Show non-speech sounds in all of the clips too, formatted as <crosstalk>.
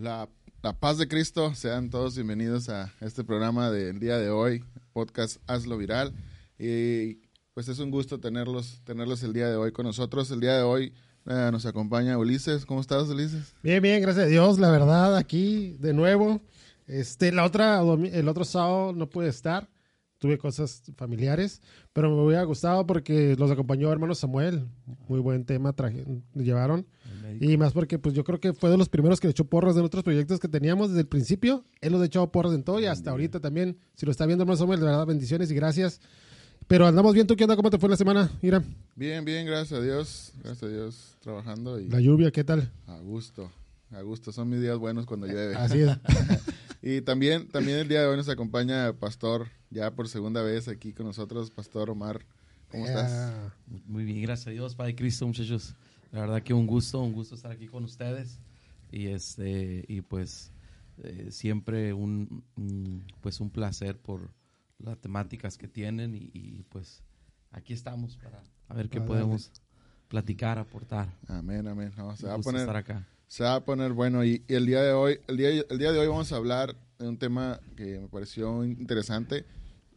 La, la paz de Cristo, sean todos bienvenidos a este programa del día de hoy, podcast Hazlo Viral. Y pues es un gusto tenerlos, tenerlos el día de hoy con nosotros. El día de hoy eh, nos acompaña Ulises. ¿Cómo estás, Ulises? Bien, bien, gracias a Dios, la verdad, aquí de nuevo. Este, la otra, el otro sábado no pude estar, tuve cosas familiares, pero me hubiera gustado porque los acompañó hermano Samuel, muy buen tema traje, llevaron. Y más porque pues yo creo que fue de los primeros que le echó porras de otros proyectos que teníamos desde el principio. Él los ha echado porras en todo y hasta ahorita también. Si lo está viendo hermano Samuel, de verdad, bendiciones y gracias. Pero andamos bien, ¿tú qué onda? ¿Cómo te fue la semana, Ira? Bien, bien, gracias a Dios. Gracias a Dios, trabajando. Y la lluvia, ¿qué tal? A gusto, a gusto. Son mis días buenos cuando llueve. Así es. <laughs> y también, también el día de hoy nos acompaña Pastor, ya por segunda vez aquí con nosotros, Pastor Omar. ¿Cómo estás? Muy bien, gracias a Dios, Padre Cristo, muchachos. La verdad que un gusto, un gusto estar aquí con ustedes. Y este y pues eh, siempre un, pues un placer por las temáticas que tienen y, pues aquí estamos para a ver qué podemos platicar, aportar. Amén, amén. se va a poner estar acá. Se va a poner bueno y, el día de hoy, el día, el día de hoy vamos a hablar de un tema que me pareció interesante.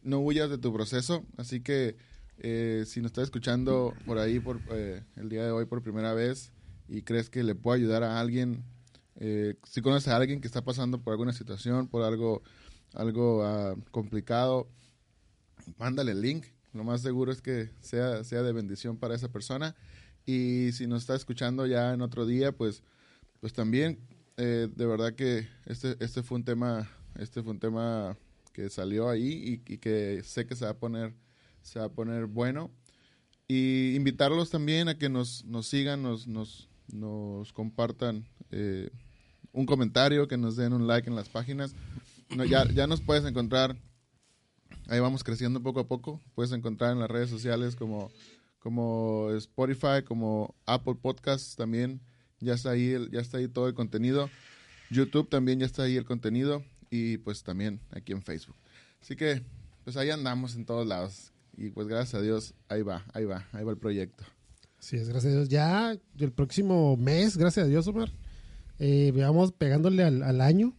No huyas de tu proceso, así que eh, si nos estás escuchando por ahí por eh, el día de hoy por primera vez y crees que le puede ayudar a alguien, eh, si conoces a alguien que está pasando por alguna situación, por algo, algo ah, complicado, mándale el link. Lo más seguro es que sea, sea de bendición para esa persona. Y si nos está escuchando ya en otro día, pues, pues también, de verdad que este, este fue un tema, este fue un tema que salió ahí y que sé que se va a poner se va a poner bueno. Y invitarlos también a que nos, nos sigan, nos, nos, nos compartan eh, un comentario, que nos den un like en las páginas. ya, ya nos puedes encontrar, ahí vamos creciendo poco a poco, puedes encontrar en las redes sociales como, como Spotify, como Apple Podcasts también, ya está ahí, ya está ahí todo el contenido. YouTube también ya está ahí el contenido y pues también aquí en Facebook. Así que pues ahí andamos en todos lados. Y pues gracias a Dios, ahí va, ahí va, ahí va el proyecto. Sí, es gracias a Dios. Ya el próximo mes, gracias a Dios, Omar, eh, veamos pegándole al, año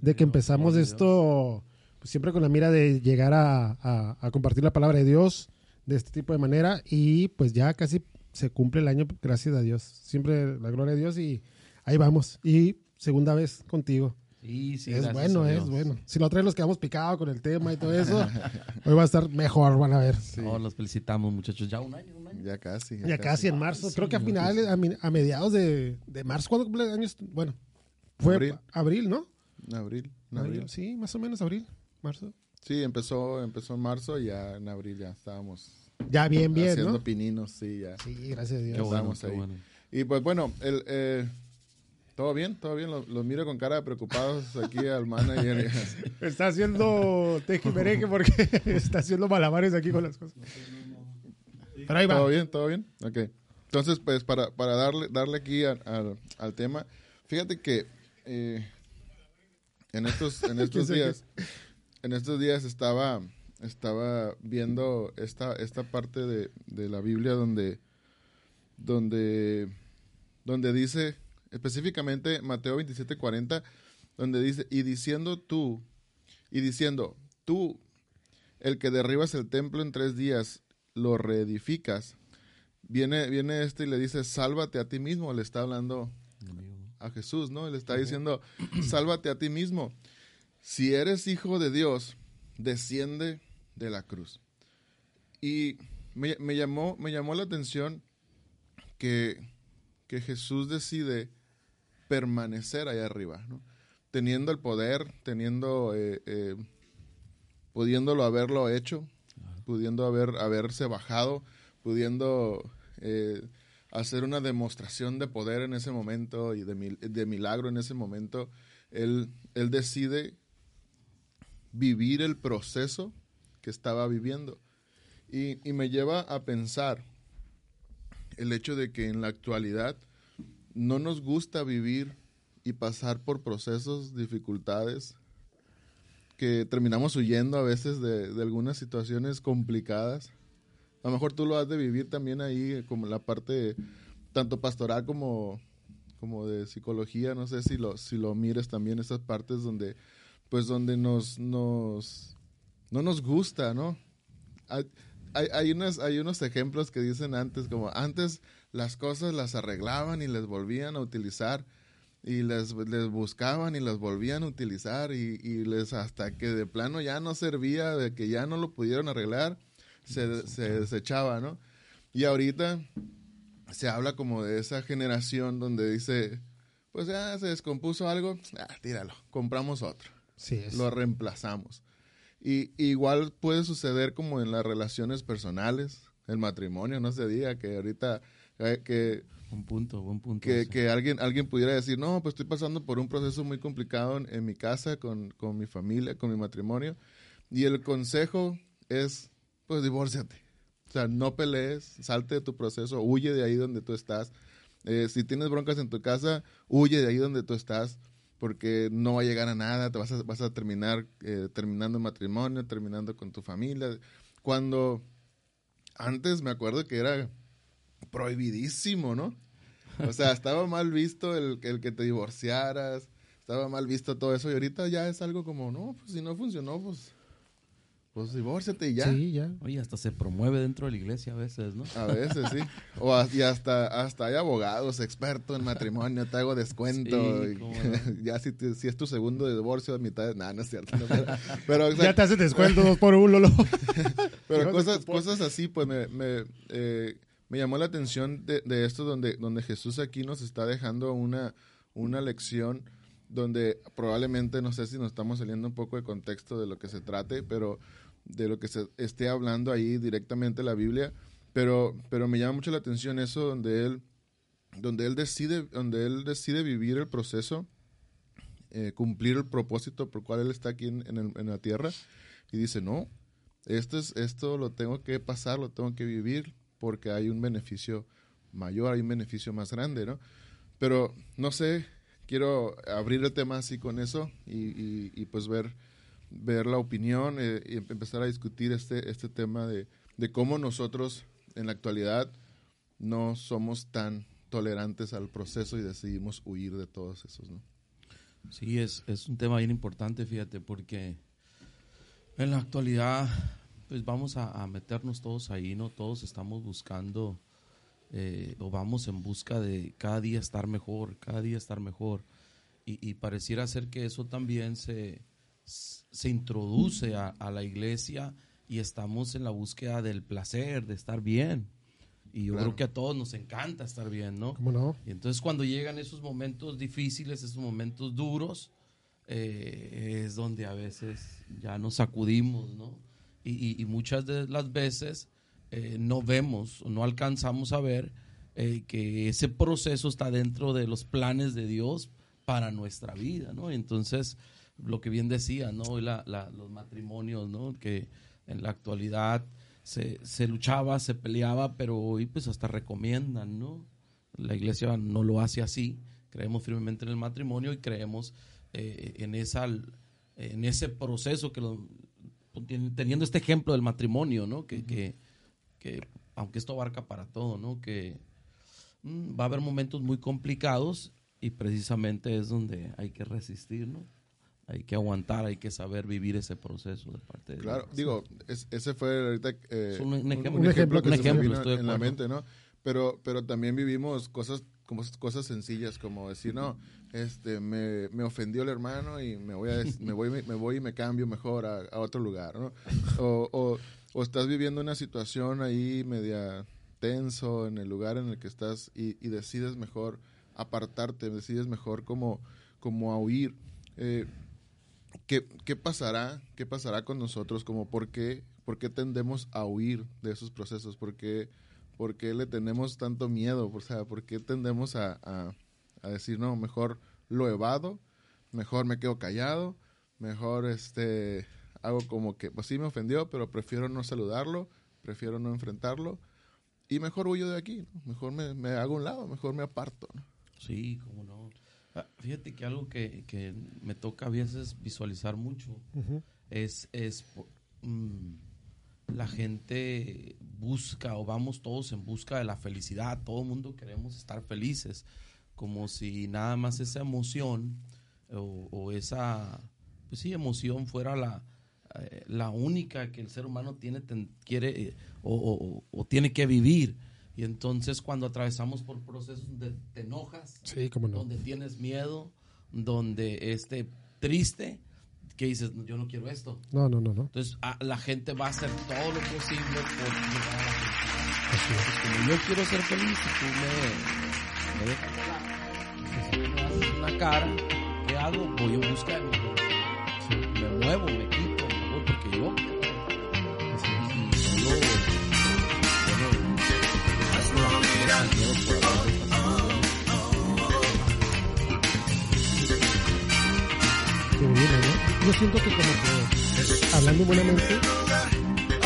de que empezamos esto, pues siempre con la mira de llegar a, compartir la palabra de Dios de este tipo de manera y pues ya casi se cumple el año, gracias a Dios. Siempre la gloria de Dios y ahí vamos. Y segunda vez contigo. Sí, sí, es bueno, es bueno. Si la otra vez nos quedamos picados con el tema y todo eso, <laughs> hoy va a estar mejor, van a ver. Sí. los felicitamos, muchachos. Ya un año, un año. Ya casi. Ya, casi. en marzo. Creo que a finales, a, mediados de, de, marzo, ¿cuándo cumple años? Bueno, fue abril, abril ¿no? Abril, abril. Sí, más o menos abril, marzo. Sí, empezó, empezó en marzo y ya en abril ya estábamos. Ya bien, bien, haciendo pininos, sí, ya. Sí, gracias a Dios. Qué bueno, qué Bueno. Y pues bueno, el... Eh, todo bien, todo bien. Los, miro con cara de preocupados aquí al manager. <laughs> está haciendo tejimereque porque <laughs> está haciendo malabares aquí con las cosas. Pero ahí va. Todo bien, todo bien. Ok. Entonces, pues, para, para darle, darle aquí al tema, fíjate que eh, en estos, en <laughs> estos días, en estos días estaba, estaba viendo esta, esta parte de, de la Biblia donde, donde, donde dice específicamente Mateo 27:40, donde dice, y diciendo tú, y diciendo, tú, el que derribas el templo en tres días, lo reedificas. Viene, viene este y le dice, sálvate a ti mismo, le está hablando a Jesús, ¿no? Le está diciendo, sálvate a ti mismo. Si eres hijo de Dios, desciende de la cruz. Y me, llamó, me llamó la atención que, que Jesús decide permanecer allá arriba, ¿no? Teniendo el poder, teniendo, eh, eh, pudiéndolo haberlo hecho, pudiendo haber, haberse bajado, pudiendo eh, hacer una demostración de poder en ese momento y de, de milagro en ese momento, él, él decide vivir el proceso estaba viviendo. Y, y, me lleva a pensar el hecho de que en la actualidad no nos gusta vivir y pasar por procesos, dificultades, que terminamos huyendo a veces de, algunas situaciones complicadas. A lo mejor tú lo has de vivir también ahí, como la parte tanto pastoral como, como de psicología, no sé si lo, si lo mires también, esas partes donde, pues donde nos, nos, no nos gusta, ¿no? Hay, hay, unas, hay unos ejemplos que dicen antes, como antes las cosas las arreglaban y les volvían a utilizar y les, les buscaban y las volvían a utilizar y, y, les hasta que de plano ya no servía, de que ya no lo pudieron arreglar, se, se desechaba, ¿no? Y ahorita se habla como de esa generación donde dice, pues ya se descompuso algo, ah, tíralo, compramos otro. Sí, Lo reemplazamos. Y igual puede suceder como en las relaciones personales, el matrimonio, no se diga que ahorita eh, que un punto, buen punto. Que, que, alguien, alguien pudiera decir, no, pues estoy pasando por un proceso muy complicado en, mi casa, con, con, mi familia, con mi matrimonio. Y el consejo es, pues divórciate. O sea, no pelees, salte de tu proceso, huye de ahí donde tú estás. Eh, si tienes broncas en tu casa, huye de ahí donde tú estás, porque no va a llegar a nada, te vas a, vas a terminar eh, terminando matrimonio, terminando con tu familia. Cuando antes me acuerdo que era prohibidísimo, ¿no? O sea, estaba mal visto el, el que te divorciaras, estaba mal visto todo eso y ahorita ya es algo como, no, pues si no funcionó, pues pues divórciate y ya. Sí, ya. Oye, hasta se promueve dentro de la iglesia a veces, ¿no? A veces, sí. O y hasta, hasta hay abogados expertos en matrimonio, te hago descuento. <laughs> ya si, si, es tu segundo divorcio, a mitad de... Nada, no es cierto. pero, ya te hace descuento dos por uno, Lolo. <laughs> pero <laughs> cosas, cosas así, pues me, me, eh, me llamó la atención de, de, esto donde, donde Jesús aquí nos está dejando una, una lección donde probablemente, no sé si nos estamos saliendo un poco de contexto de lo que se trate, pero de lo que se esté hablando ahí directamente la Biblia, pero, pero me llama mucho la atención eso donde él, donde él decide, donde él decide vivir el proceso, eh, cumplir el propósito por cual él está aquí en, en, la tierra, y dice, no, esto, es, esto lo tengo que pasar, lo tengo que vivir, porque hay un beneficio mayor, hay un beneficio más grande, ¿no? Pero no sé, quiero abrir el tema así con eso y, y pues ver ver la opinión eh, y empezar a discutir este, este tema de, cómo nosotros en la actualidad no somos tan tolerantes al proceso y decidimos huir de todos esos, ¿no? Sí, es, es un tema bien importante, fíjate, porque en la actualidad, pues vamos a, meternos todos ahí, ¿no? Todos estamos buscando eh, o vamos en busca de cada día estar mejor, cada día estar mejor. Y, y pareciera ser que eso también se, se introduce a, la iglesia y estamos en la búsqueda del placer, de estar bien. Y yo creo que a todos nos encanta estar bien, ¿no? ¿Cómo no? Y entonces cuando llegan esos momentos difíciles, esos momentos duros, eh, es donde a veces ya nos sacudimos, ¿no? Y, muchas de las veces eh, no vemos o no alcanzamos a ver eh, que ese proceso está dentro de los planes de Dios para nuestra vida, ¿no? Entonces, lo que bien decía, ¿no? La, los matrimonios, ¿no? Que en la actualidad se, se, luchaba, se peleaba, pero hoy pues hasta recomiendan, ¿no? La iglesia no lo hace así, creemos firmemente en el matrimonio y creemos eh, en, esa, en ese proceso que teniendo este ejemplo del matrimonio, ¿no? Que, que, que, aunque esto abarca para todo, ¿no? Que mm, va a haber momentos muy complicados y precisamente es donde hay que resistir, ¿no? Hay que aguantar, hay que saber vivir ese proceso de parte de Claro, digo, ese fue ahorita eh, un, ejemplo, que se en la mente, ¿no? Pero, pero también vivimos cosas como cosas sencillas como decir, no, este, me, me ofendió el hermano y me voy, a, me voy, me voy y me cambio mejor a, otro lugar, ¿no? O, o, o, estás viviendo una situación ahí media tenso en el lugar en el que estás y, y decides mejor apartarte, decides mejor como, como a huir. Eh, ¿qué, ¿qué, pasará? ¿Qué pasará con nosotros? Como por qué, por qué tendemos a huir de esos procesos? ¿Por qué, por qué le tenemos tanto miedo? O sea, ¿por qué tendemos a, a, a, decir, no, mejor lo evado, mejor me quedo callado, mejor este hago como que, pues sí me ofendió, pero prefiero no saludarlo, prefiero no enfrentarlo y mejor huyo de aquí, mejor me, me, hago un lado, mejor me aparto. ¿no? Sí, cómo no. Ah, fíjate que algo que, que, me toca a veces visualizar mucho es, es mm, la gente busca o vamos todos en busca de la felicidad, todo el mundo queremos estar felices, como si nada más esa emoción o, esa, pues sí, emoción fuera la, eh, la única que el ser humano tiene, quiere eh, o, tiene que vivir. Y entonces cuando atravesamos por procesos donde te enojas, donde tienes miedo, donde esté triste, que dices, yo no quiero esto. No, no, no, no. Entonces la gente va a hacer todo lo posible por llegar a la felicidad. como yo quiero ser feliz, y tú me, me dejas haces una cara, ¿qué hago? Voy a buscar, me muevo, me quito, me voy porque yo Yo siento que como que, hablando buenamente,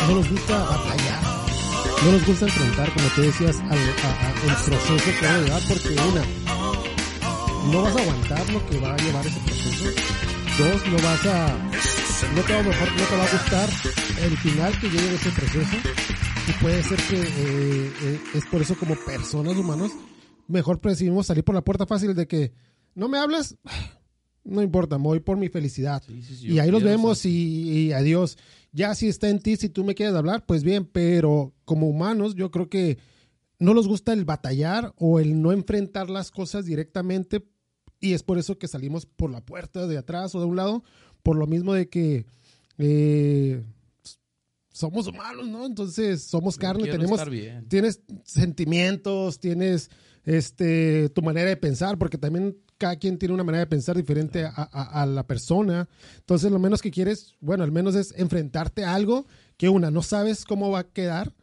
no nos gusta batallar, no nos gusta enfrentar, como tú decías, al, el proceso que va a llevar, porque una, no vas a aguantar lo que va a llevar ese proceso, dos, no vas a, no te va, no te va a gustar el final que llegue ese proceso, y puede ser que eh, eh, es por eso como personas humanos mejor preferimos salir por la puerta fácil de que no me hables, no importa, me voy por mi felicidad. y ahí los vemos y, adiós. Ya si está en ti, si tú me quieres hablar, pues bien, pero como humanos yo creo que no nos gusta el batallar o el no enfrentar las cosas directamente y es por eso que salimos por la puerta de atrás o de un lado, por lo mismo de que eh, somos humanos, ¿no? Entonces somos carne, tenemos, tienes sentimientos, tienes este, tu manera de pensar, porque también cada quien tiene una manera de pensar diferente a, la persona. Entonces, lo menos que quieres, bueno, al menos es enfrentarte a algo que una, no sabes cómo va a quedar,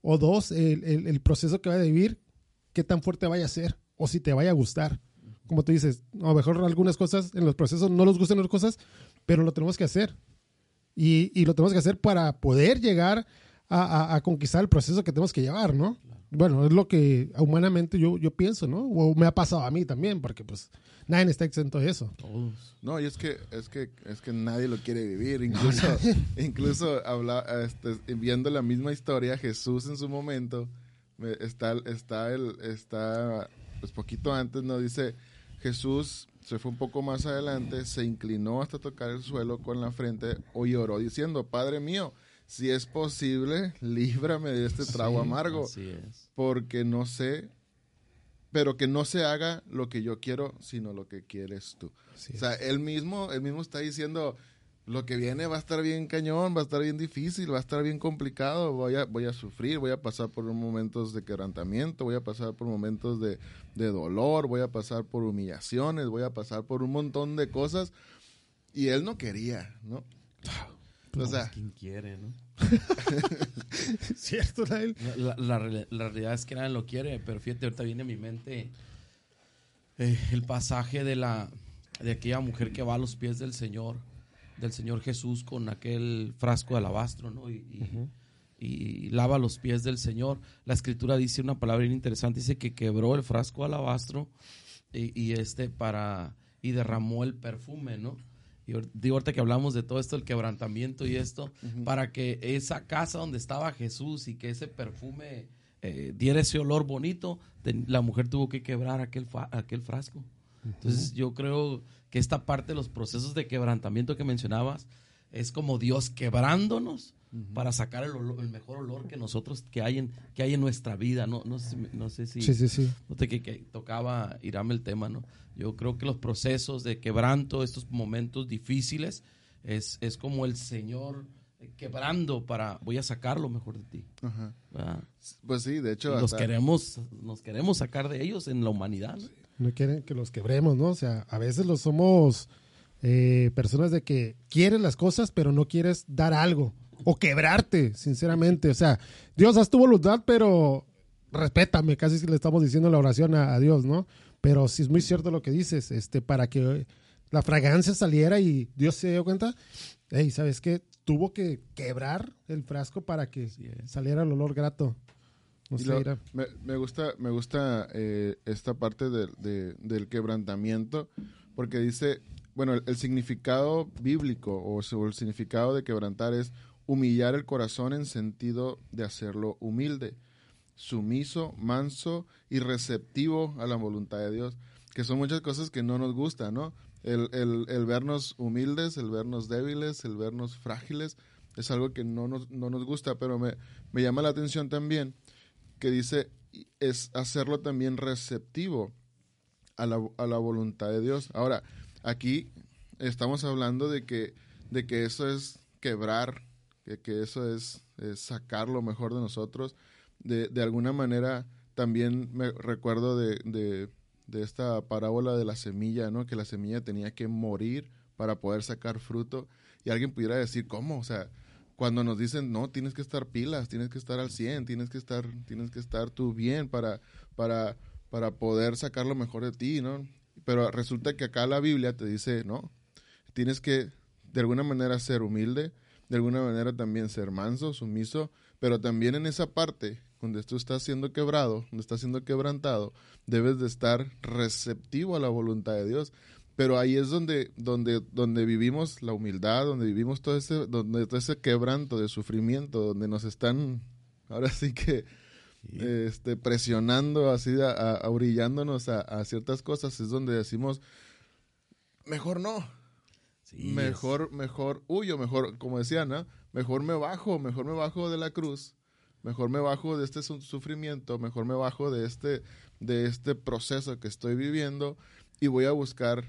o dos, el, proceso que va a vivir, qué tan fuerte vaya a ser, o si te vaya a gustar. Como tú dices, a lo mejor algunas cosas en los procesos no nos gustan las cosas, pero lo tenemos que hacer. Y, y lo tenemos que hacer para poder llegar a, conquistar el proceso que tenemos que llevar, ¿no? Bueno, es lo que humanamente yo, yo pienso, ¿no? O me ha pasado a mí también, porque pues nadie está exento de eso. No, y es que, es que, es que nadie lo quiere vivir. Incluso, <laughs> incluso habla, este, viendo la misma historia, Jesús en su momento, está, está, el, está, pues poquito antes, ¿no? Dice, Jesús se fue un poco más adelante, se inclinó hasta tocar el suelo con la frente y oró diciendo, Padre mío, si es posible, líbrame de este trago amargo. Así es. Porque no sé, pero que no se haga lo que yo quiero, sino lo que quieres tú. o sea, él mismo, él mismo está diciendo, lo que viene va a estar bien cañón, va a estar bien difícil, va a estar bien complicado, voy a, voy a sufrir, voy a pasar por momentos de quebrantamiento, voy a pasar por momentos de, de dolor, voy a pasar por humillaciones, voy a pasar por un montón de cosas. Y él no quería, ¿no? o sea, quien quiere, ¿no? <laughs> Cierto, la, la, realidad es que nadie lo quiere, pero fíjate, ahorita viene a mi mente eh, el pasaje de la de aquella mujer que va a los pies del Señor, del Señor Jesús con aquel frasco de alabastro, ¿no? Y, y, lava los pies del Señor. La escritura dice una palabra interesante, dice que quebró el frasco de alabastro y, y este para y derramó el perfume, ¿no? y digo ahorita que hablamos de todo esto, el quebrantamiento y esto, para que esa casa donde estaba Jesús y que ese perfume eh, diera ese olor bonito, la mujer tuvo que quebrar aquel, aquel frasco. Entonces yo creo que esta parte de los procesos de quebrantamiento que mencionabas es como Dios quebrándonos para sacar el, el, mejor olor que nosotros que hay en que hay en nuestra vida no no sé, no sé si sí, sí, sí. No te, que, que, tocaba irame el tema no yo creo que los procesos de quebranto estos momentos difíciles es, es como el Señor quebrando para voy a sacar lo mejor de ti Ajá. pues sí de hecho nos queremos nos queremos sacar de ellos en la humanidad ¿no? Quieren que los quebremos no o sea a veces los somos eh, personas de que quieren las cosas pero no quieres dar algo o quebrarte, sinceramente. O sea, Dios, haz tu voluntad, pero respétame, casi le estamos diciendo la oración a, Dios, ¿no? Pero si es muy cierto lo que dices, este, para que la fragancia saliera y Dios se dio cuenta, hey, ¿sabes qué? Tuvo que quebrar el frasco para que saliera el olor grato. Me, gusta, me gusta eh, esta parte del quebrantamiento, porque dice, bueno, el, significado bíblico o, o el significado de quebrantar es humillar el corazón en sentido de hacerlo humilde, sumiso, manso y receptivo a la voluntad de Dios. que son muchas cosas que no nos gustan, ¿no? El, el, el, vernos humildes, el vernos débiles, el vernos frágiles, es algo que no nos, no nos gusta, pero me, me llama la atención también que dice, es hacerlo también receptivo a la, a la voluntad de Dios. Ahora, aquí estamos hablando de que, de que eso es quebrar, que, que eso es, sacar lo mejor de nosotros. De, de alguna manera, también me recuerdo de, de, de, esta parábola de la semilla, ¿no? Que la semilla tenía que morir para poder sacar fruto. Y alguien pudiera decir, ¿cómo? O sea, cuando nos dicen, no, tienes que estar pilas, tienes que estar al 100, tienes que estar, tienes que estar tú bien para, para, para poder sacar lo mejor de ti, ¿no? Pero resulta que acá la Biblia te dice, no, tienes que de alguna manera ser humilde, de alguna manera también ser manso, sumiso, pero también en esa parte donde tú estás siendo quebrado, donde estás siendo quebrantado, debes de estar receptivo a la voluntad de Dios. Pero ahí es donde, donde, donde vivimos la humildad, donde vivimos todo ese, donde todo ese quebranto de sufrimiento, donde nos están, ahora sí que, este, presionando así, a, a, ciertas cosas, es donde decimos, mejor no, mejor, mejor huyo, mejor, como decían, ¿no? mejor me bajo, mejor me bajo de la cruz, mejor me bajo de este sufrimiento, mejor me bajo de este, de este proceso que estoy viviendo y voy a buscar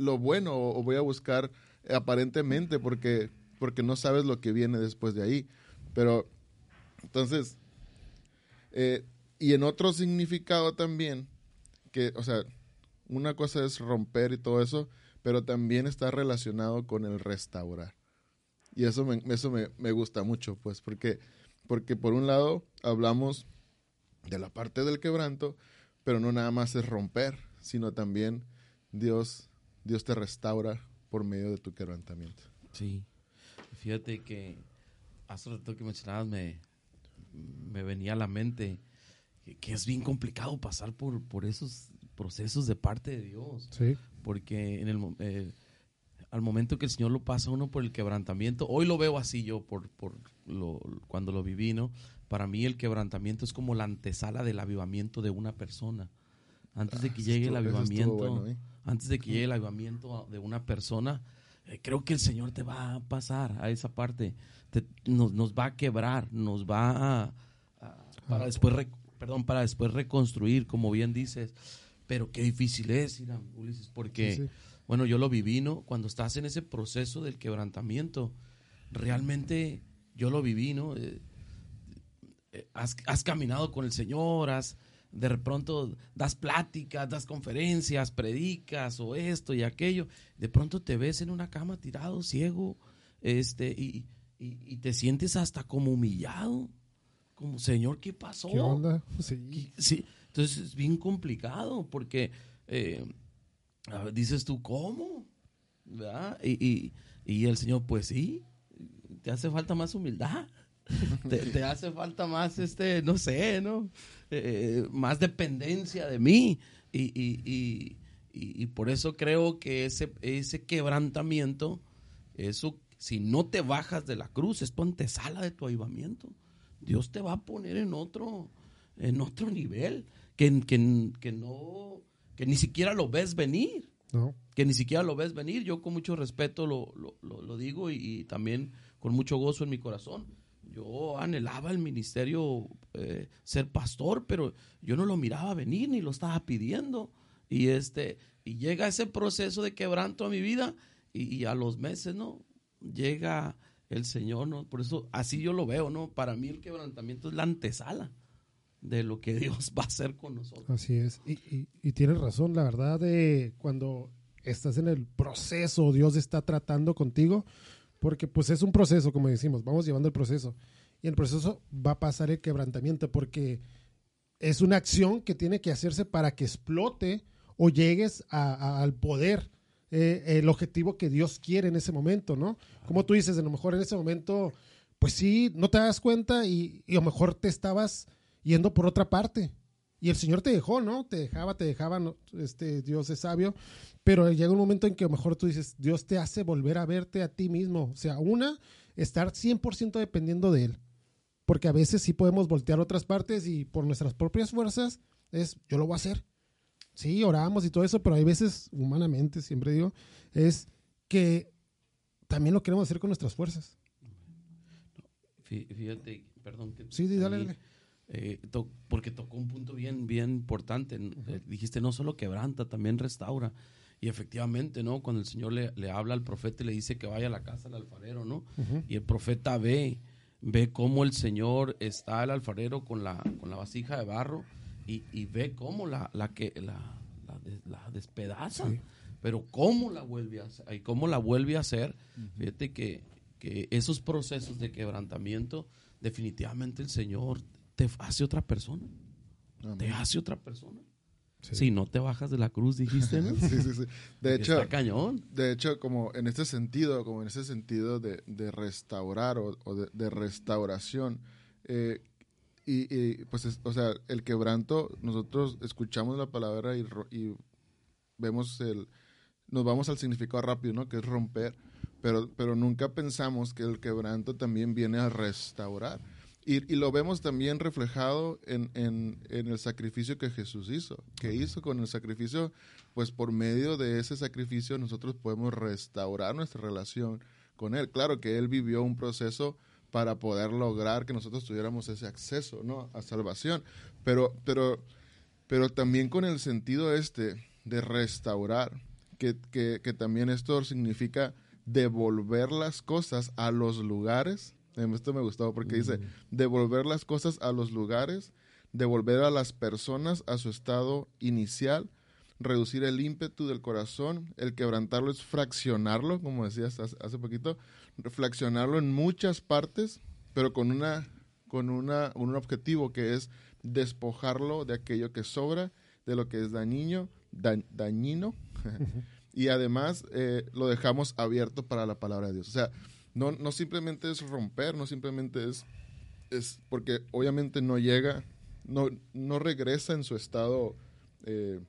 lo bueno o voy a buscar aparentemente porque, porque no sabes lo que viene después de ahí. Pero entonces, eh, y en otro significado también, que, o sea, una cosa es romper y todo eso, pero también está relacionado con el restaurar. Y eso me, eso me, me gusta mucho, pues, porque, porque por un lado hablamos de la parte del quebranto, pero no nada más es romper, sino también Dios Dios te restaura por medio de tu quebrantamiento. Sí. Fíjate que hace rato que mencionabas me, me venía a la mente que, es bien complicado pasar por, por esos procesos de parte de Dios. Sí. Porque en el, eh, al momento que el Señor lo pasa uno por el quebrantamiento, hoy lo veo así yo por, por lo, cuando lo viví, ¿no? Para mí el quebrantamiento es como la antesala del avivamiento de una persona. Antes de ah, que llegue el avivamiento, ¿eh? Antes de que llegue el avivamiento de una persona, eh, creo que el Señor te va a pasar a esa parte, nos, nos, va a quebrar, nos va a, para después, perdón, para después reconstruir, como bien dices. Pero qué difícil es, Ulises, porque, bueno, yo lo viví, ¿no? Cuando estás en ese proceso del quebrantamiento, realmente yo lo viví, ¿no? Eh, has, has, caminado con el Señor, has, de pronto das pláticas, das conferencias, predicas o esto y aquello, de pronto te ves en una cama tirado, ciego, este, y, y, te sientes hasta como humillado, como, Señor, ¿qué pasó? ¿Qué onda? <laughs> Sí. Entonces es bien complicado porque eh, dices tú, ¿cómo? Y, y el Señor, pues sí, te hace falta más humildad <laughs> te, hace falta más, este, no sé, ¿no? Eh, más dependencia de mí. Y, y, y, y, por eso creo que ese, ese quebrantamiento, eso, si no te bajas de la cruz, es ponte sala de tu avivamiento. Dios te va a poner en otro, en otro nivel que, que, que no, que ni siquiera lo ves venir. Que ni siquiera lo ves venir. Yo con mucho respeto lo, lo, lo, digo y, también con mucho gozo en mi corazón yo anhelaba el ministerio, eh, ser pastor, pero yo no lo miraba venir ni lo estaba pidiendo. Y, este, y llega ese proceso de quebranto a mi vida y, a los meses, ¿no? Llega el Señor, ¿no? Por eso así yo lo veo, ¿no? Para mí el quebrantamiento es la antesala de lo que <laughs> Dios va a hacer con nosotros. Así es. Y, y tienes razón, la verdad, de cuando estás en el proceso, Dios está tratando contigo, porque pues es un proceso, como decimos, vamos llevando el proceso. Y en el proceso va a pasar el quebrantamiento porque es una acción que tiene que hacerse para que explote o llegues al poder, eh, el objetivo que Dios quiere en ese momento, ¿no? Como tú dices, a lo mejor en ese momento, pues sí, no te das cuenta y, y a lo mejor te estabas yendo por otra parte. Y el Señor te dejó, ¿no? Te dejaba, te dejaba, este, Dios es sabio, pero llega un momento en que a lo mejor tú dices, Dios te hace volver a verte a ti mismo. O sea, una, estar 100% dependiendo de Él. Porque a veces sí podemos voltear otras partes y por nuestras propias fuerzas es, yo lo voy a hacer. sí, oramos y todo eso, pero hay veces, humanamente, siempre digo, es que también lo queremos hacer con nuestras fuerzas. Fíjate, perdón. Que sí, dale, dale. Eh, porque tocó un punto bien, bien importante. Eh, dijiste, no solo quebranta, también restaura. Y efectivamente, ¿no? Cuando el Señor le, le, habla al profeta y le dice que vaya a la casa del alfarero, ¿no? Y el profeta ve, ve cómo el Señor está el alfarero con la, con la vasija de barro y, y ve cómo la, la que la, la, despedaza. Pero cómo la vuelve a hacer, y cómo la vuelve a hacer, fíjate que, que esos procesos de quebrantamiento, definitivamente el Señor te hace otra persona. Te hace otra persona. Si no te bajas de la cruz, dijiste, ¿no? <laughs> sí, sí, sí. De hecho, cañón. De hecho, como en este sentido, como en ese sentido de, de restaurar o, de, restauración, eh, y, pues, o sea, el quebranto, nosotros escuchamos la palabra y, y, vemos el, nos vamos al significado rápido, ¿no? Que es romper, pero, pero nunca pensamos que el quebranto también viene a restaurar. Y, lo vemos también reflejado en, el sacrificio que Jesús hizo. que hizo con el sacrificio? Pues por medio de ese sacrificio nosotros podemos restaurar nuestra relación con Él. Claro que Él vivió un proceso para poder lograr que nosotros tuviéramos ese acceso ¿no? a salvación. Pero, pero, pero también con el sentido este de restaurar, que, que, que también esto significa devolver las cosas a los lugares esto me gustó porque dice, mm. devolver las cosas a los lugares, devolver a las personas a su estado inicial, reducir el ímpetu del corazón, el quebrantarlo es fraccionarlo, como decías hace poquito, fraccionarlo en muchas partes, pero con una con una, un objetivo que es despojarlo de aquello que sobra, de lo que es dañino, dañino, <laughs> y además eh, lo dejamos abierto para la palabra de Dios. O sea, no, no simplemente es romper, no simplemente es, es porque obviamente no llega, no, no regresa en su estado, eh,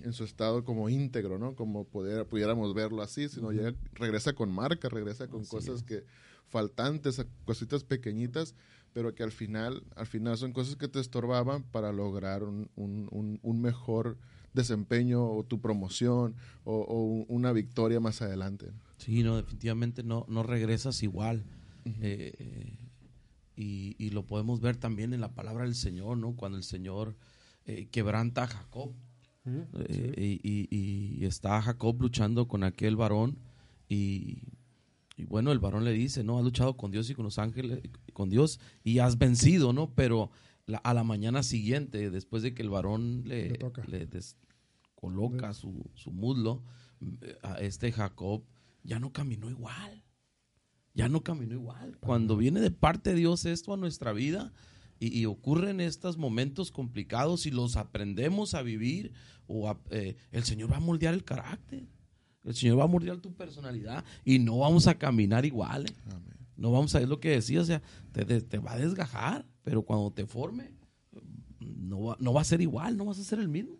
en su estado como íntegro, ¿no? Como poder, pudiéramos verlo así, sino llega, regresa con marca, regresa con cosas que faltantes, cositas pequeñitas, pero que al final, al final son cosas que te estorbaban para lograr un, un, un mejor desempeño o tu promoción o, o una victoria más adelante. Sí, no, definitivamente no, no regresas igual. Eh, y, lo podemos ver también en la palabra del Señor, ¿no? Cuando el Señor eh, quebranta a Jacob. Eh, y, está Jacob luchando con aquel varón y, bueno, el varón le dice, ¿no? Has luchado con Dios y con los ángeles, con Dios y has vencido, ¿no? Pero a la mañana siguiente, después de que el varón le, le, coloca su, su muslo, a este Jacob ya no caminó igual. Ya no caminó igual. Cuando viene de parte de Dios esto a nuestra vida y, ocurren estos momentos complicados y los aprendemos a vivir, o eh, el Señor va a moldear el carácter. El Señor va a moldear tu personalidad y no vamos a caminar igual. ¿eh? No vamos a ver lo que decía, o sea, te, va a desgajar, pero cuando te forme, no va, no va a ser igual, no vas a ser el mismo.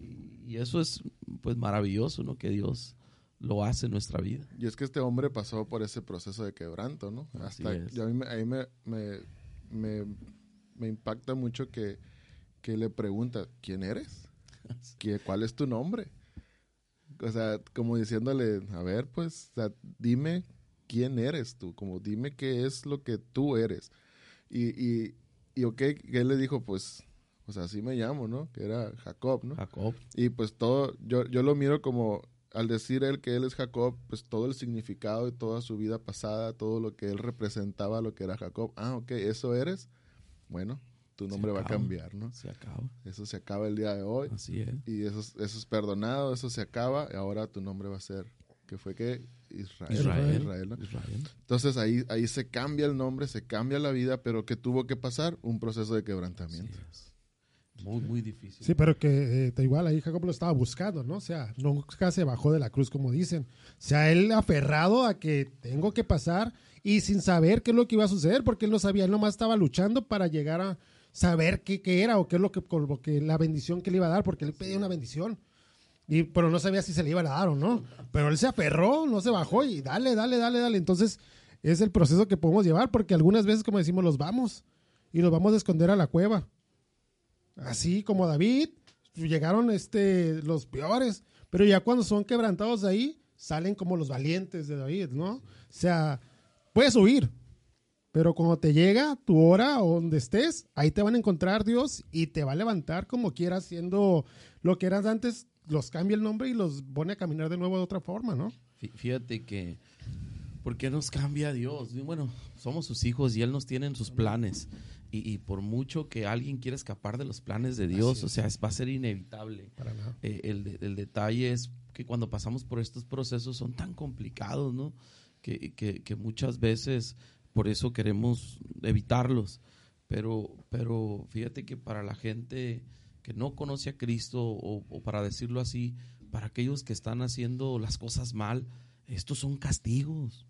Y, y, eso es pues maravilloso, ¿no? Que Dios lo hace en nuestra vida. Y es que este hombre pasó por ese proceso de quebranto, ¿no? Hasta a mí, me, me, me, impacta mucho que, que, le pregunta, ¿quién eres? <laughs> ¿Cuál es tu nombre? O sea, como diciéndole, a ver, pues, dime quién eres tú, como dime qué es lo que tú eres. Y, y, y ok, él le dijo, pues, o sea, así me llamo, ¿no? Que era Jacob, ¿no? Jacob. Y pues todo, yo, yo lo miro como al decir él que él es Jacob, pues todo el significado de toda su vida pasada, todo lo que él representaba, lo que era Jacob, ah, ok, eso eres, bueno, tu nombre va a cambiar, ¿no? Se acaba. Eso se acaba el día de hoy. Así es. Y eso, eso es perdonado, eso se acaba, y ahora tu nombre va a ser, que fue que Israel. Israel, Entonces ahí, ahí se cambia el nombre, se cambia la vida, pero que tuvo que pasar un proceso de quebrantamiento. Muy, muy difícil. Sí, pero que eh, igual ahí Jacob lo estaba buscando, ¿no? O sea, nunca se bajó de la cruz, como dicen. O sea, él aferrado a que tengo que pasar y sin saber qué es lo que iba a suceder, porque él no sabía, él nomás estaba luchando para llegar a saber qué, era o qué es lo que, lo que, la bendición que le iba a dar, porque él pedía una bendición. Y, pero no sabía si se le iba a dar o no. Pero él se aferró, no se bajó y dale, dale, dale, dale. Entonces, es el proceso que podemos llevar, porque algunas veces, como decimos, los vamos y los vamos a esconder a la cueva. Así como David, llegaron este, los peores, pero ya cuando son quebrantados de ahí, salen como los valientes de David, ¿no? O sea, puedes huir, pero cuando te llega tu hora donde estés, ahí te van a encontrar Dios y te va a levantar como quieras, siendo lo que eras antes, los cambia el nombre y los pone a caminar de nuevo de otra forma, ¿no? Fíjate que, ¿por qué nos cambia Dios? Bueno, somos sus hijos y Él nos tiene en sus planes. Y, por mucho que alguien quiera escapar de los planes de Dios, o sea, va a ser inevitable. Eh, el, el, detalle es que cuando pasamos por estos procesos son tan complicados, ¿no? Que, que, muchas veces por eso queremos evitarlos. Pero, pero fíjate que para la gente que no conoce a Cristo, o, o para decirlo así, para aquellos que están haciendo las cosas mal, estos son castigos.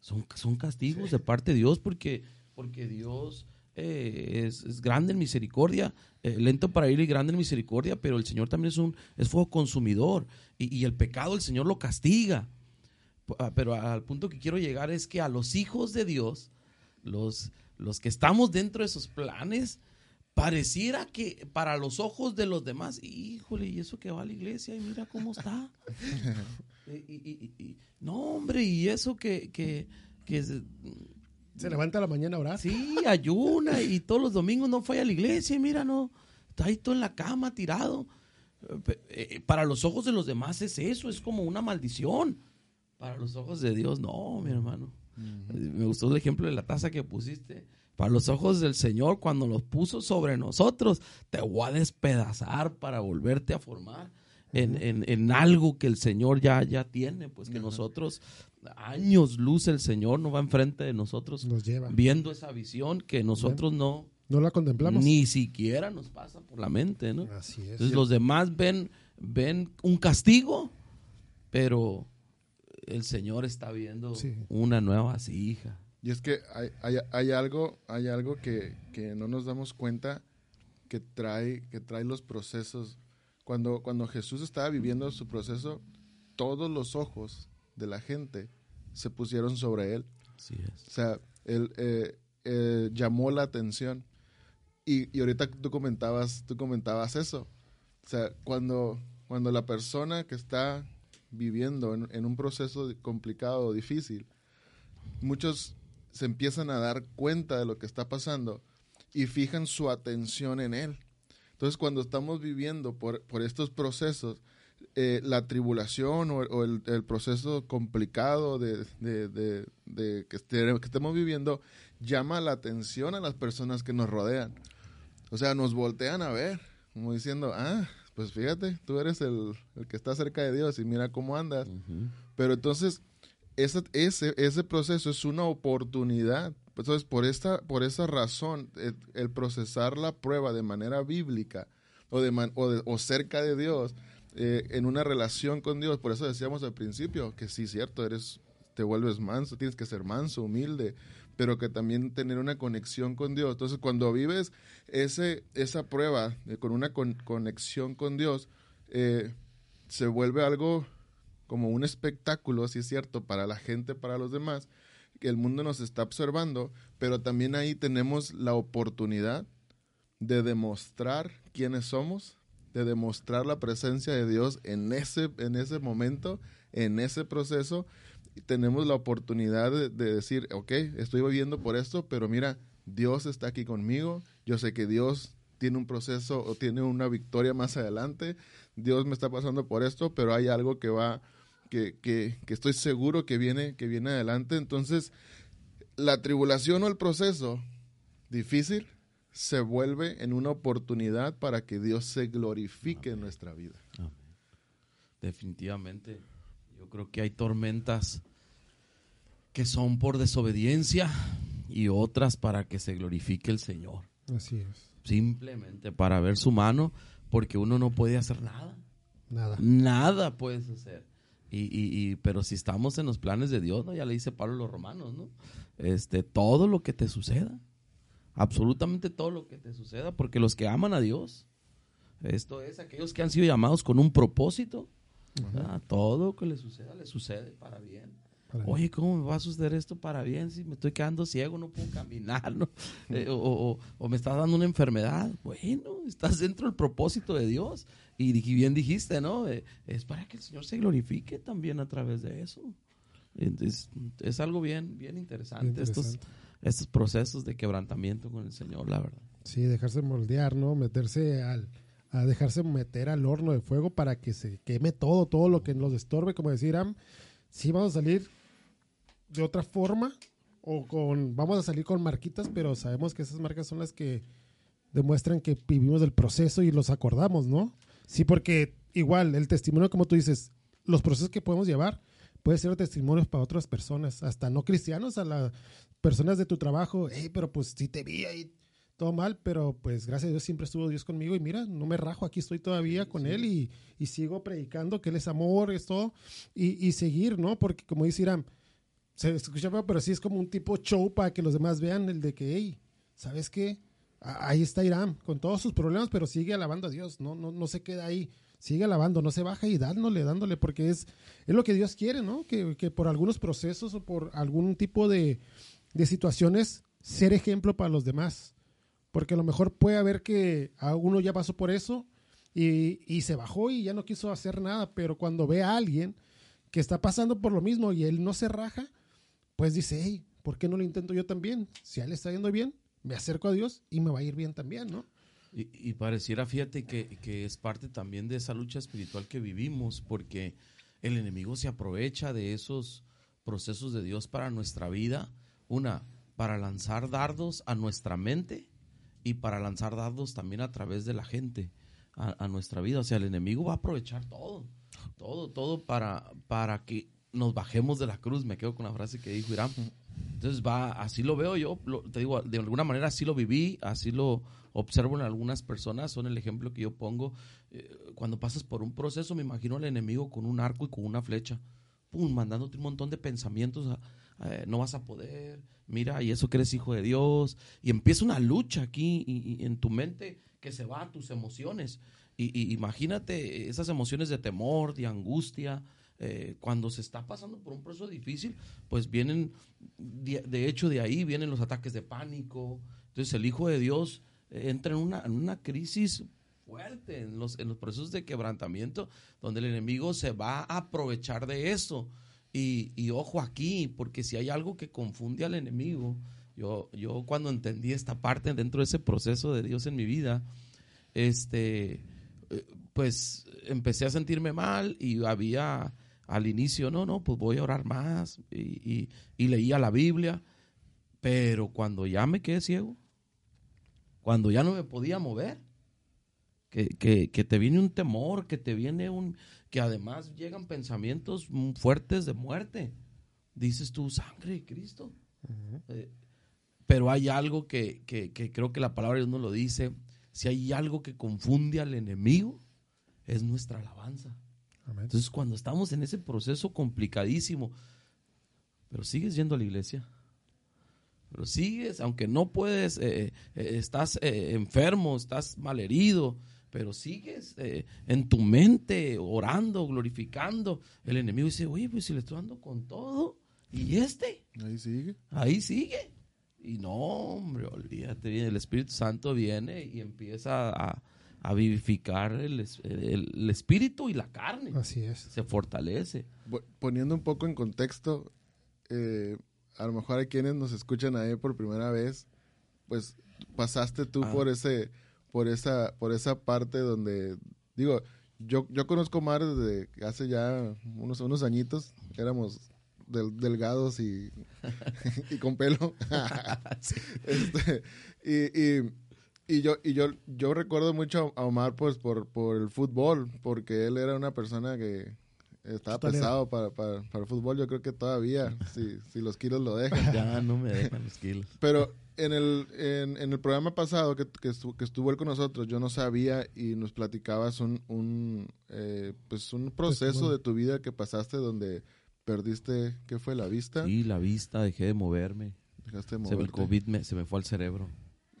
Son, son castigos de parte de Dios porque, porque Dios eh, es, grande en misericordia, eh, lento para ir y grande en misericordia, pero el Señor también es un es fuego consumidor y, el pecado el Señor lo castiga. Ah, pero al punto que quiero llegar es que a los hijos de Dios, los, los que estamos dentro de esos planes, pareciera que para los ojos de los demás, híjole, y eso que va a la iglesia y mira cómo está. <laughs> y, no, hombre, y eso que, que, que se levanta a la mañana ahora. Sí, ayuna y todos los domingos no fue a la iglesia y mira, no, está ahí todo en la cama tirado. Eh, eh, para los ojos de los demás es eso, es como una maldición. Para los ojos de Dios, no, mi hermano. Me gustó el ejemplo de la taza que pusiste. Para los ojos del Señor, cuando los puso sobre nosotros, te voy a despedazar para volverte a formar en, en, algo que el Señor ya, ya tiene, pues que nosotros, años luz el Señor no va enfrente de nosotros, nos lleva. viendo esa visión que nosotros no... No la contemplamos. Ni siquiera nos pasa por la mente, ¿no? Así es. Entonces los demás ven, ven un castigo, pero el Señor está viendo una nueva vasija. Y es que hay, hay, hay algo, hay algo que, que, no nos damos cuenta que trae, que trae los procesos cuando, cuando Jesús estaba viviendo su proceso, todos los ojos de la gente se pusieron sobre él. O sea, él eh, eh, llamó la atención. Y, y, ahorita tú comentabas, tú comentabas eso. O sea, cuando, cuando la persona que está viviendo en, en un proceso complicado o difícil, muchos se empiezan a dar cuenta de lo que está pasando y fijan su atención en él. Entonces, cuando estamos viviendo por, estos procesos, eh, la tribulación o, el, proceso complicado de, que, estemos viviendo llama la atención a las personas que nos rodean. O sea, nos voltean a ver, como diciendo, ah, pues fíjate, tú eres el, que está cerca de Dios y mira cómo andas. Pero entonces, ese, ese, ese proceso es una oportunidad entonces, por esta, por esa razón, el, procesar la prueba de manera bíblica o, de o, cerca de Dios, eh, en una relación con Dios, por eso decíamos al principio que sí, cierto, eres, te vuelves manso, tienes que ser manso, humilde, pero que también tener una conexión con Dios. Entonces, cuando vives ese, esa prueba con una conexión con Dios, eh, se vuelve algo como un espectáculo, si es cierto, para la gente, para los demás, el mundo nos está observando, pero también ahí tenemos la oportunidad de demostrar quiénes somos, de demostrar la presencia de Dios en ese, en ese momento, en ese proceso. Y tenemos la oportunidad de, decir, ok, estoy viviendo por esto, pero mira, Dios está aquí conmigo, yo sé que Dios tiene un proceso o tiene una victoria más adelante, Dios me está pasando por esto, pero hay algo que va que, estoy seguro que viene, que viene adelante. Entonces, la tribulación o el proceso difícil se vuelve en una oportunidad para que Dios se glorifique en nuestra vida. Definitivamente. Yo creo que hay tormentas que son por desobediencia y otras para que se glorifique el Señor. Así es. Simplemente para ver su mano, porque uno no puede hacer nada. Nada. Nada puedes hacer. Y, y, pero si estamos en los planes de Dios, ¿no? Ya le dice Pablo a los romanos, ¿no? Este, todo lo que te suceda, absolutamente todo lo que te suceda, porque los que aman a Dios, esto es aquellos que han sido llamados con un propósito, todo lo que le suceda, le sucede para bien. Oye, ¿cómo me va a suceder esto para bien? Si me estoy quedando ciego, no puedo caminar, ¿no? <laughs> Eh, o, me está dando una enfermedad. Bueno, estás dentro del propósito de Dios. Y, bien dijiste, ¿no? Eh, es para que el Señor se glorifique también a través de eso. Entonces, es algo bien, bien interesante, Estos, estos procesos de quebrantamiento con el Señor, la verdad. Sí, dejarse moldear, ¿no? Meterse al, a dejarse meter al horno de fuego para que se queme todo, todo lo que nos estorbe, como decir, sí vamos a salir de otra forma o con, vamos a salir con marquitas, pero sabemos que esas marcas son las que demuestran que vivimos el proceso y los acordamos, ¿no? Sí, porque igual el testimonio, como tú dices, los procesos que podemos llevar puede ser testimonios para otras personas, hasta no cristianos, a las personas de tu trabajo, hey, pero pues sí te vi ahí todo mal, pero pues gracias a Dios siempre estuvo Dios conmigo y mira, no me rajo, aquí estoy todavía con Él y, y, sigo predicando que Él es amor, es todo, y, y seguir, ¿no? Porque como dice Irán, se escucha pero sí es como un tipo show para que los demás vean el de que, hey, ¿sabes qué? Ahí está Irán, con todos sus problemas, pero sigue alabando a Dios, no, no, no se queda ahí, sigue alabando, no se baja y dándole, dándole, porque es, es lo que Dios quiere, ¿no? Que, que por algunos procesos o por algún tipo de, de situaciones, ser ejemplo para los demás porque a lo mejor puede haber que a uno ya pasó por eso y, y, se bajó y ya no quiso hacer nada, pero cuando ve a alguien que está pasando por lo mismo y él no se raja, pues dice, hey, ¿por qué no lo intento yo también? Si a él está yendo bien, me acerco a Dios y me va a ir bien también, ¿no? Y, pareciera, fíjate, que, que es parte también de esa lucha espiritual que vivimos, porque el enemigo se aprovecha de esos procesos de Dios para nuestra vida. Una, para lanzar dardos a nuestra mente y para lanzar dados también a través de la gente a, nuestra vida. O sea, el enemigo va a aprovechar todo, todo, todo para, para que nos bajemos de la cruz. Me quedo con la frase que dijo Irán. Entonces va, así lo veo yo, te digo, de alguna manera así lo viví, así lo observo en algunas personas, son el ejemplo que yo pongo. Eh, cuando pasas por un proceso, me imagino al enemigo con un arco y con una flecha, pum, mandándote un montón de pensamientos, eh, no vas a poder, mira, y eso que eres hijo de Dios, y empieza una lucha aquí y, en tu mente que se va a tus emociones. Y, imagínate esas emociones de temor, de angustia, eh, cuando se está pasando por un proceso difícil, pues vienen, de, hecho de ahí vienen los ataques de pánico. Entonces el Hijo de Dios eh, entra en una, en una crisis fuerte, en los, en los procesos de quebrantamiento, donde el enemigo se va a aprovechar de eso. Y, ojo aquí, porque si hay algo que confunde al enemigo, yo, yo cuando entendí esta parte dentro de ese proceso de Dios en mi vida, este, eh, pues empecé a sentirme mal y había al inicio, no, no, pues voy a orar más y, leía la Biblia, pero cuando ya me quedé ciego, cuando ya no me podía mover, que, que, te viene un temor, que te viene un, que además llegan pensamientos fuertes de muerte. Dices tú, sangre de Cristo. Eh, pero hay algo que, creo que la palabra de Dios nos lo dice. Si hay algo que confunde al enemigo, es nuestra alabanza. Entonces, cuando estamos en ese proceso complicadísimo, pero sigues yendo a la iglesia, pero sigues, aunque no puedes, eh, eh, estás enfermo, estás malherido, pero sigues eh, en tu mente orando, glorificando. El enemigo dice, oye, pues si le estoy dando con todo, ¿y este? Ahí sigue. Ahí sigue. Y no, hombre, olvídate bien, el Espíritu Santo viene y empieza a, vivificar el, espíritu y la carne. Así es. Se fortalece. Poniendo un poco en contexto, eh, a lo mejor hay quienes nos escuchan ahí por primera vez, pues pasaste tú ah. por ese por esa, por esa parte donde, digo, yo, yo conozco Mar desde hace ya unos, unos añitos, éramos delgados y, <laughs> y con pelo. <laughs> <laughs> Este, y, y, y, yo, y yo, yo recuerdo mucho a Omar pues por, por el fútbol, porque él era una persona que estaba pesado para, para, para, el fútbol. Yo creo que todavía, <laughs> si, si los kilos lo dejan. Ya no me dejan los kilos. Pero en el, en, el programa pasado que, que, estuvo, él con nosotros, yo no sabía y nos platicabas un, un, eh, pues un proceso de tu vida que pasaste donde perdiste, ¿qué fue? ¿La vista? Sí, la vista, dejé de moverme. Dejaste de moverte. Se, el COVID me, se me fue al cerebro.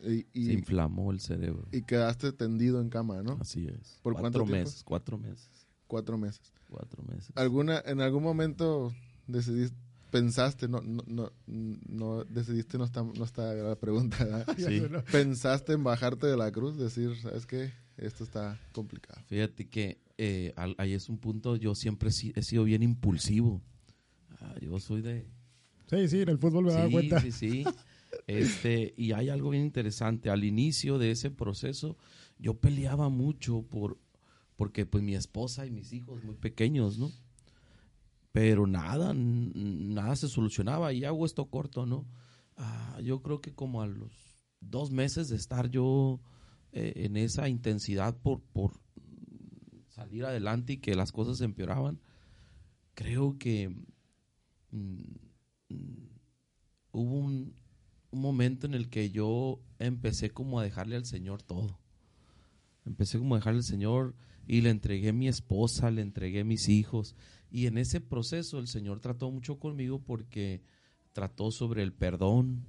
Y, se inflamó el cerebro. Y quedaste tendido en cama, ¿no? Así es. ¿Por cuatro meses? Cuatro meses. Cuatro meses. Cuatro meses. ¿Alguna, ¿En algún momento decidiste pensaste, no, no, no, no decidiste, no está, no está la pregunta, <laughs> sí. pensaste en bajarte de la cruz, decir, ¿sabes qué? Esto está complicado. Fíjate que eh, ahí es un punto, yo siempre he sido bien impulsivo. Ah, yo soy de... Sí, sí, en el fútbol me sí, cuenta. Sí, sí, <laughs> este, y hay algo bien interesante. Al inicio de ese proceso, yo peleaba mucho por, porque pues mi esposa y mis hijos muy pequeños, ¿no? Pero nada, nada se solucionaba y hago esto corto, ¿no? Ah, yo creo que como a los dos meses de estar yo eh, en esa intensidad por, por salir adelante y que las cosas empeoraban, creo que mm, mm, hubo un, un momento en el que yo empecé como a dejarle al Señor todo. Empecé como a dejarle al Señor y le entregué mi esposa, le entregué mis hijos. Y en ese proceso el Señor trató mucho conmigo porque trató sobre el perdón,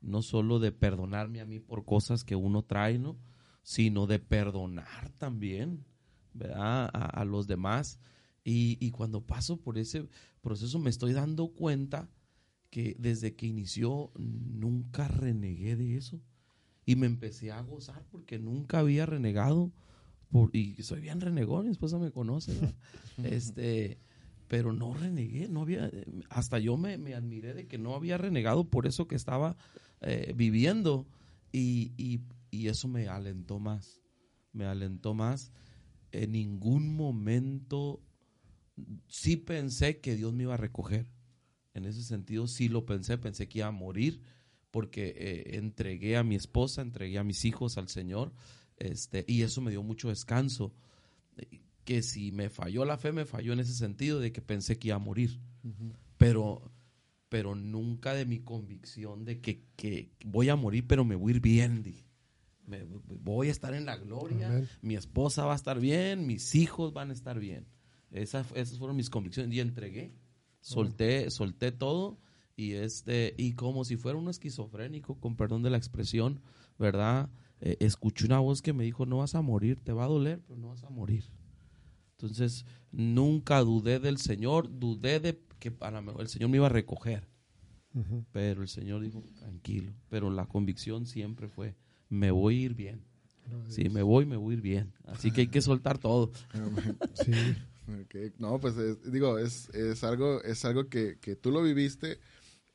no solo de perdonarme a mí por cosas que uno trae, ¿no? sino de perdonar también ¿verdad? A, los demás. Y, y cuando paso por ese proceso me estoy dando cuenta que desde que inició nunca renegué de eso. Y me empecé a gozar porque nunca había renegado. Por, y soy bien renegón, mi esposa me conoce. <laughs> este, pero no renegué, no había, hasta yo me, me, admiré de que no había renegado por eso que estaba eh, viviendo. Y, y, y eso me alentó más. Me alentó más. En ningún momento sí pensé que Dios me iba a recoger en ese sentido sí lo pensé, pensé que iba a morir porque eh, entregué a mi esposa, entregué a mis hijos al Señor, este, y eso me dio mucho descanso. Que si me falló la fe, me falló en ese sentido de que pensé que iba a morir. Pero pero nunca de mi convicción de que, que, voy a morir, pero me voy a ir bien. Me, voy a estar en la gloria, mi esposa va a estar bien, mis hijos van a estar bien. Esas, esas fueron mis convicciones y entregué solté, solté todo y este, y como si fuera un esquizofrénico, con perdón de la expresión, ¿verdad? Eh, escuché una voz que me dijo, no vas a morir, te va a doler, pero no vas a morir. Entonces, nunca dudé del Señor, dudé de que para el Señor me iba a recoger. Pero el Señor dijo, tranquilo. Pero la convicción siempre fue, me voy a ir bien. Si me voy, me voy a ir bien. Así que hay que soltar todo. <laughs> sí. No, pues digo, es, es, algo, es algo que, tú lo viviste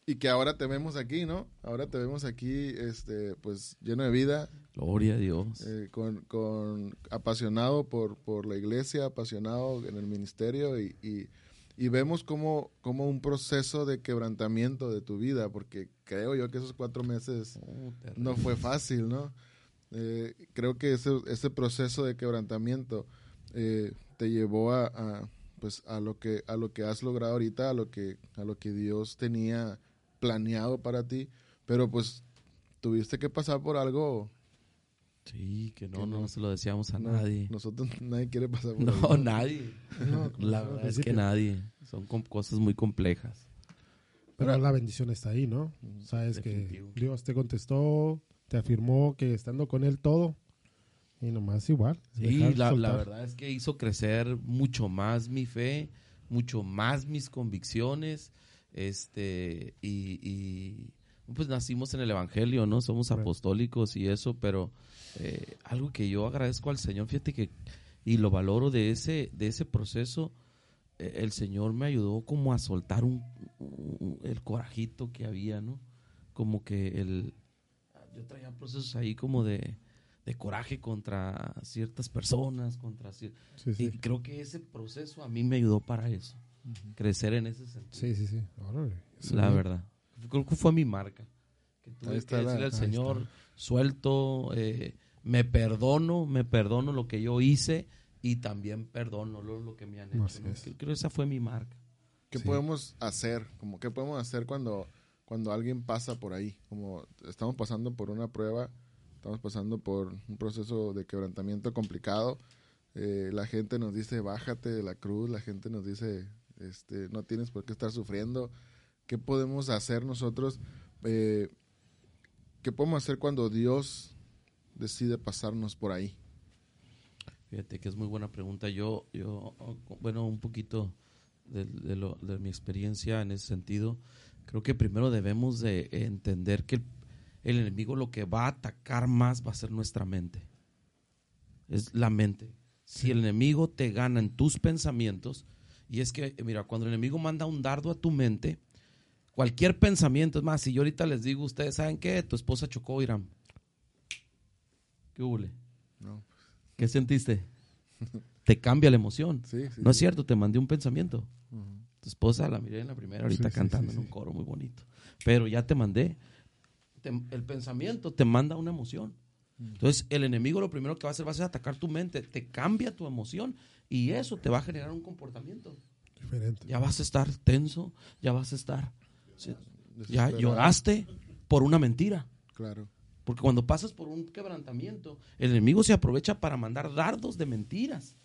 y que ahora te vemos aquí, ¿no? Ahora te vemos aquí, este, pues lleno de vida. Gloria a Dios. Eh, con, con, apasionado por, por la iglesia, apasionado en el ministerio y, y, vemos como, como un proceso de quebrantamiento de tu vida, porque creo yo que esos cuatro meses oh, no fue fácil, ¿no? Eh, creo que ese, ese proceso de quebrantamiento eh, te llevó a, pues a lo que a lo que has logrado ahorita, a lo que a lo que Dios tenía planeado para ti, pero pues tuviste que pasar por algo Sí, que no, no, se lo decíamos a nadie. Nosotros <laughs> nadie quiere pasar por No, nadie. <laughs> la verdad es que nadie. Son cosas muy complejas. Pero la bendición está ahí, ¿no? Sabes que Dios te contestó, te afirmó que estando con Él todo, y nomás igual. Sí, la, verdad es que hizo crecer mucho más mi fe, mucho más mis convicciones. Este, y, pues nacimos en el Evangelio, ¿no? Somos apostólicos y eso, pero eh, algo que yo agradezco al Señor, fíjate que, y lo valoro de ese, de ese proceso, eh, el Señor me ayudó como a soltar un, el corajito que había, ¿no? Como que el, yo traía procesos ahí como de, de coraje contra ciertas personas, contra y creo que ese proceso a mí me ayudó para eso, crecer en ese sentido. Sí, sí, sí. La verdad. Creo que fue mi marca. Que tuve que decirle al Señor, suelto, eh, me perdono, me perdono lo que yo hice y también perdono lo, que me han hecho. Creo que esa fue mi marca. ¿Qué podemos hacer? Como, ¿Qué podemos hacer cuando, cuando alguien pasa por ahí? Como estamos pasando por una prueba Estamos pasando por un proceso de quebrantamiento complicado. Eh, la gente nos dice, bájate de la cruz. La gente nos dice, este, no tienes por qué estar sufriendo. ¿Qué podemos hacer nosotros? Eh, ¿Qué podemos hacer cuando Dios decide pasarnos por ahí? Fíjate que es muy buena pregunta. Yo, yo bueno, un poquito de, mi experiencia en ese sentido, creo que primero debemos de entender que el, enemigo lo que va a atacar más va a ser nuestra mente. Es la mente. Si el enemigo te gana en tus pensamientos, y es que, mira, cuando el enemigo manda un dardo a tu mente, cualquier pensamiento, es más, si yo ahorita les digo, ustedes saben qué, tu esposa chocó, Irán. ¿Qué hubo? No. ¿Qué sentiste? te cambia la emoción. no es cierto, te mandé un pensamiento. Tu esposa la miré en la primera, ahorita cantando en un coro muy bonito. Pero ya te mandé. El pensamiento te manda una emoción. Entonces, el enemigo lo primero que va a hacer va a ser atacar tu mente, te cambia tu emoción y eso te va a generar un comportamiento. Diferente. Ya vas a estar tenso, ya vas a estar. Ya lloraste por una mentira. Claro. Porque cuando pasas por un quebrantamiento, el enemigo se aprovecha para mandar dardos de mentiras.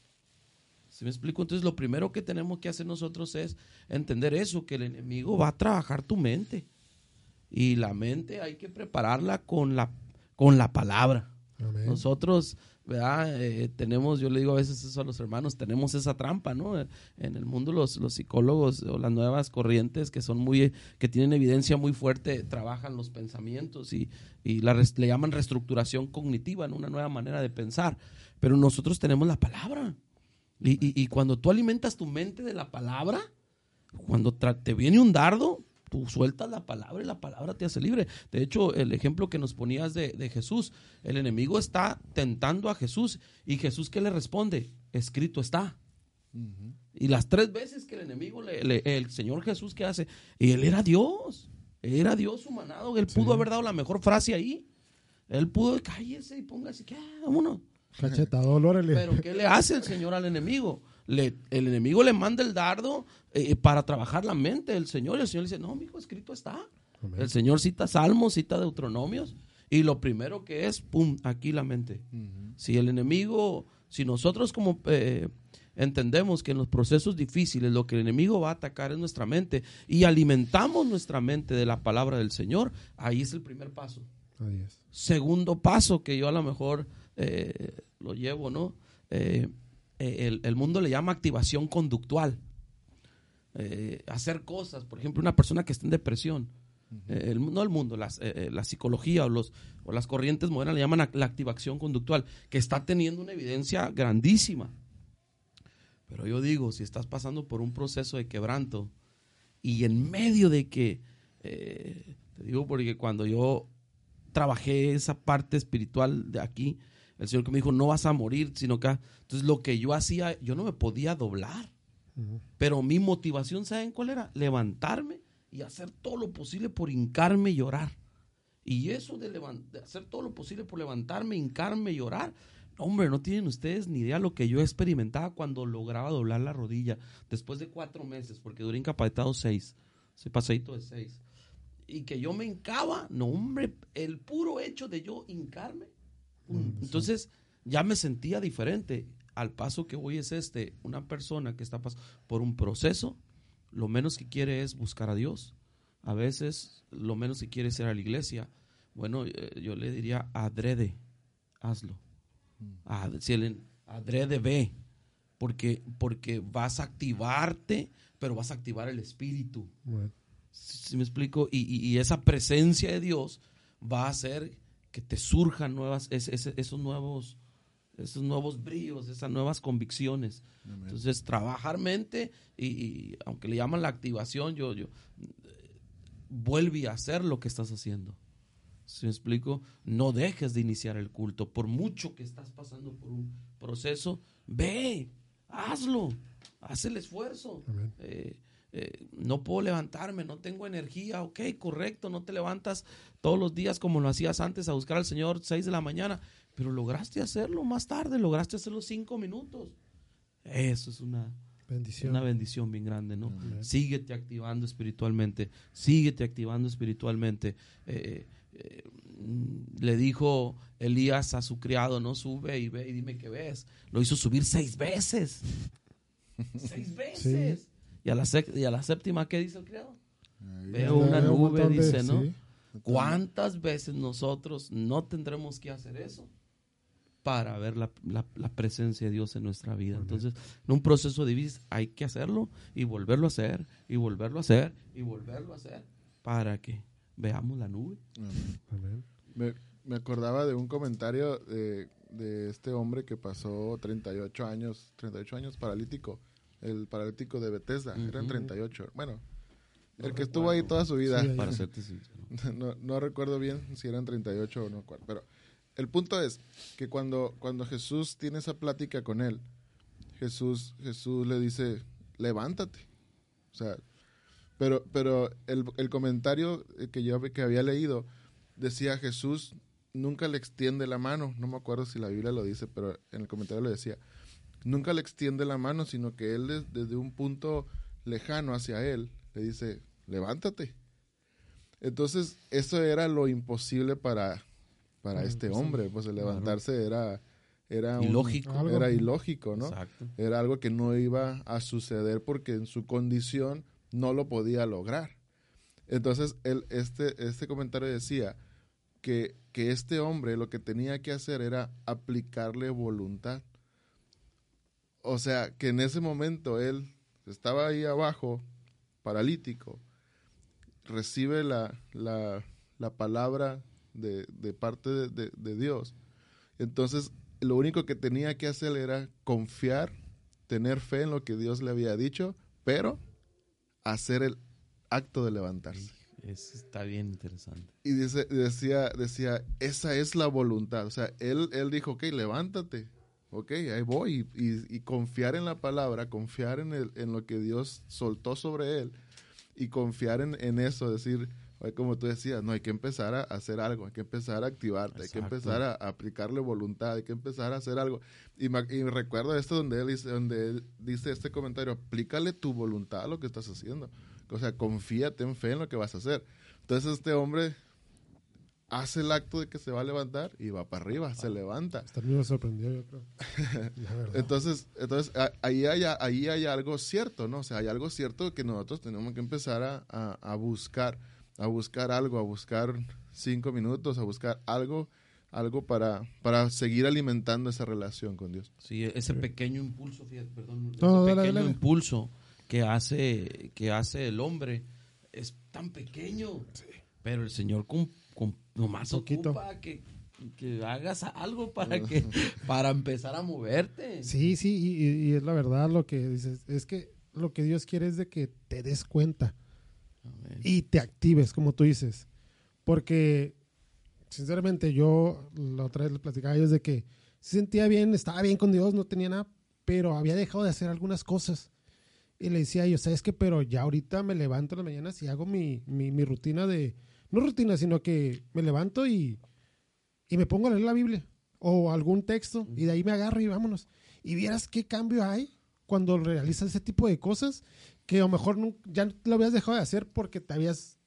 ¿Se me explico? Entonces lo primero que tenemos que hacer nosotros es entender eso, que el enemigo va a trabajar tu mente. Y la mente hay que prepararla con la, con la palabra. Nosotros ¿verdad? Eh, tenemos, yo le digo a veces eso a los hermanos, tenemos esa trampa, ¿no? En el mundo los, los psicólogos o las nuevas corrientes que son muy, que tienen evidencia muy fuerte, trabajan los pensamientos y, y la, le llaman reestructuración cognitiva, ¿no? Una nueva manera de pensar. Pero nosotros tenemos la palabra. Y, y, y cuando tú alimentas tu mente de la palabra, cuando te viene un dardo, Tú sueltas la palabra y la palabra te hace libre. De hecho, el ejemplo que nos ponías de, Jesús, el enemigo está tentando a Jesús y Jesús ¿qué le responde? Escrito está. Y las tres veces que el enemigo, le, el Señor Jesús, ¿qué hace? Y él era Dios, era Dios humanado, él pudo haber dado la mejor frase ahí. Él pudo, cállese y póngase, ¿qué? Vámonos. Cachetado, Pero ¿qué le hace el Señor al enemigo? Le, el enemigo le manda el dardo eh, para trabajar la mente del Señor. Y el Señor le dice, no, mi hijo, escrito está. El Señor cita salmos, cita deuteronomios. Y lo primero que es, pum, aquí la mente. Si el enemigo, si nosotros como eh, entendemos que en los procesos difíciles lo que el enemigo va a atacar es nuestra mente y alimentamos nuestra mente de la palabra del Señor, ahí es el primer paso. Segundo paso que yo a lo mejor eh, lo llevo, ¿no? El, mundo le llama activación conductual. Eh, hacer cosas, por ejemplo, una persona que está en depresión, eh, no el mundo, eh, la psicología o, los, o las corrientes modernas le llaman la activación conductual, que está teniendo una evidencia grandísima. Pero yo digo, si estás pasando por un proceso de quebranto y en medio de que, te digo porque cuando yo trabajé esa parte espiritual de aquí, el Señor que me dijo, no vas a morir, sino que... Entonces lo que yo hacía, yo no me podía doblar. Pero mi motivación, ¿saben cuál era? Levantarme y hacer todo lo posible por hincarme y llorar. Y eso de, hacer todo lo posible por levantarme, hincarme y llorar, hombre, no tienen ustedes ni idea lo que yo experimentaba cuando lograba doblar la rodilla después de cuatro meses, porque duré incapacitado seis, ese pasadito de seis. Y que yo me hincaba, no, hombre, el puro hecho de yo hincarme. Entonces ya me sentía diferente al paso que hoy es este, una persona que está pasando por un proceso, lo menos que quiere es buscar a Dios. A veces lo menos que quiere es ir a la iglesia. Bueno, eh, yo le diría adrede, hazlo. Adrede ve, porque, porque vas a activarte, pero vas a activar el espíritu. Si, me explico? Y, esa presencia de Dios va a hacer que te surjan nuevas, esos nuevos esos nuevos brillos, esas nuevas convicciones. Entonces, trabajar mente y, aunque le llaman la activación, yo, yo vuelve a hacer lo que estás haciendo. Si me explico? No dejes de iniciar el culto. Por mucho que estás pasando por un proceso, ve, hazlo, haz el esfuerzo. Eh, eh, no puedo levantarme, no tengo energía, ok, correcto, no te levantas todos los días como lo hacías antes a buscar al Señor 6 de la mañana, pero lograste hacerlo más tarde, lograste hacerlo cinco minutos. Eso es una bendición, una bendición bien grande, ¿no? Síguete activando espiritualmente, síguete activando espiritualmente. Eh, eh, le dijo Elías a su criado, no sube y ve y dime qué ves. Lo hizo subir seis veces. <laughs> seis veces. Y, a la y a la séptima, ¿qué dice el criado? Veo una nube, dice, ¿no? ¿Cuántas veces nosotros no tendremos que hacer eso? para ver la, presencia de Dios en nuestra vida. Entonces, en un proceso difícil hay que hacerlo y volverlo a hacer y volverlo a hacer y volverlo a hacer para que veamos la nube. Me, me, acordaba de un comentario de, este hombre que pasó 38 años, 38 años paralítico, el paralítico de Bethesda, eran 38. Bueno, el que estuvo ahí toda su vida. para <laughs> no, no recuerdo bien si eran 38 o no, pero el punto es que cuando, cuando Jesús tiene esa plática con él, Jesús, Jesús le dice, levántate. O sea, pero, pero el, el comentario que yo que había leído decía Jesús nunca le extiende la mano. No me acuerdo si la Biblia lo dice, pero en el comentario lo decía. Nunca le extiende la mano, sino que él desde un punto lejano hacia él le dice, levántate. Entonces, eso era lo imposible para, para este pues hombre, pues el levantarse era era ilógico, era ilógico, ¿no? Era algo que no iba a suceder porque en su condición no lo podía lograr. Entonces, él, este, este comentario decía que, que este hombre lo que tenía que hacer era aplicarle voluntad. O sea, que en ese momento él estaba ahí abajo, paralítico, recibe la, la, la palabra de, parte de, Dios. Entonces, lo único que tenía que hacer era confiar, tener fe en lo que Dios le había dicho, pero hacer el acto de levantarse. Eso está bien interesante. Y dice, decía, decía, esa es la voluntad. O sea, él, él dijo, ok, levántate. Ok, ahí voy. Y, confiar en la palabra, confiar en, el, en lo que Dios soltó sobre él y confiar en, en eso, decir, como tú decías, no hay que empezar a hacer algo, hay que empezar a activarte, hay que empezar a, aplicarle voluntad, hay que empezar a hacer algo. Y, me, recuerdo esto donde él, dice, donde él dice este comentario, aplícale tu voluntad a lo que estás haciendo. O sea, confía, ten fe en lo que vas a hacer. Entonces este hombre hace el acto de que se va a levantar y va para arriba, se levanta. Hasta me sorprendió, yo creo. <laughs> entonces, entonces ahí, hay, ahí hay algo cierto, ¿no? O sea, hay algo cierto que nosotros tenemos que empezar a, a buscar a buscar algo, a buscar cinco minutos, a buscar algo, algo para, para seguir alimentando esa relación con Dios. Sí, ese pequeño impulso, fíjate, perdón, ese pequeño impulso que hace, que hace el hombre es tan pequeño, pero el Señor con, nomás ocupa que, que hagas algo para que para empezar a moverte. Sí, sí, y, y, es la verdad lo que dices, es que lo que Dios quiere es de que te des cuenta y te actives, como tú dices. Porque, sinceramente, yo la otra vez le platicaba a ellos de que se sentía bien, estaba bien con Dios, no tenía nada, pero había dejado de hacer algunas cosas. Y le decía a ellos, ¿sabes qué? Pero ya ahorita me levanto en las mañanas y hago mi, mi, rutina de, no rutina, sino que me levanto y, y me pongo a leer la Biblia o algún texto y de ahí me agarro y vámonos. Y vieras qué cambio hay cuando realizas ese tipo de cosas que a lo mejor ya lo habías dejado de hacer porque te habías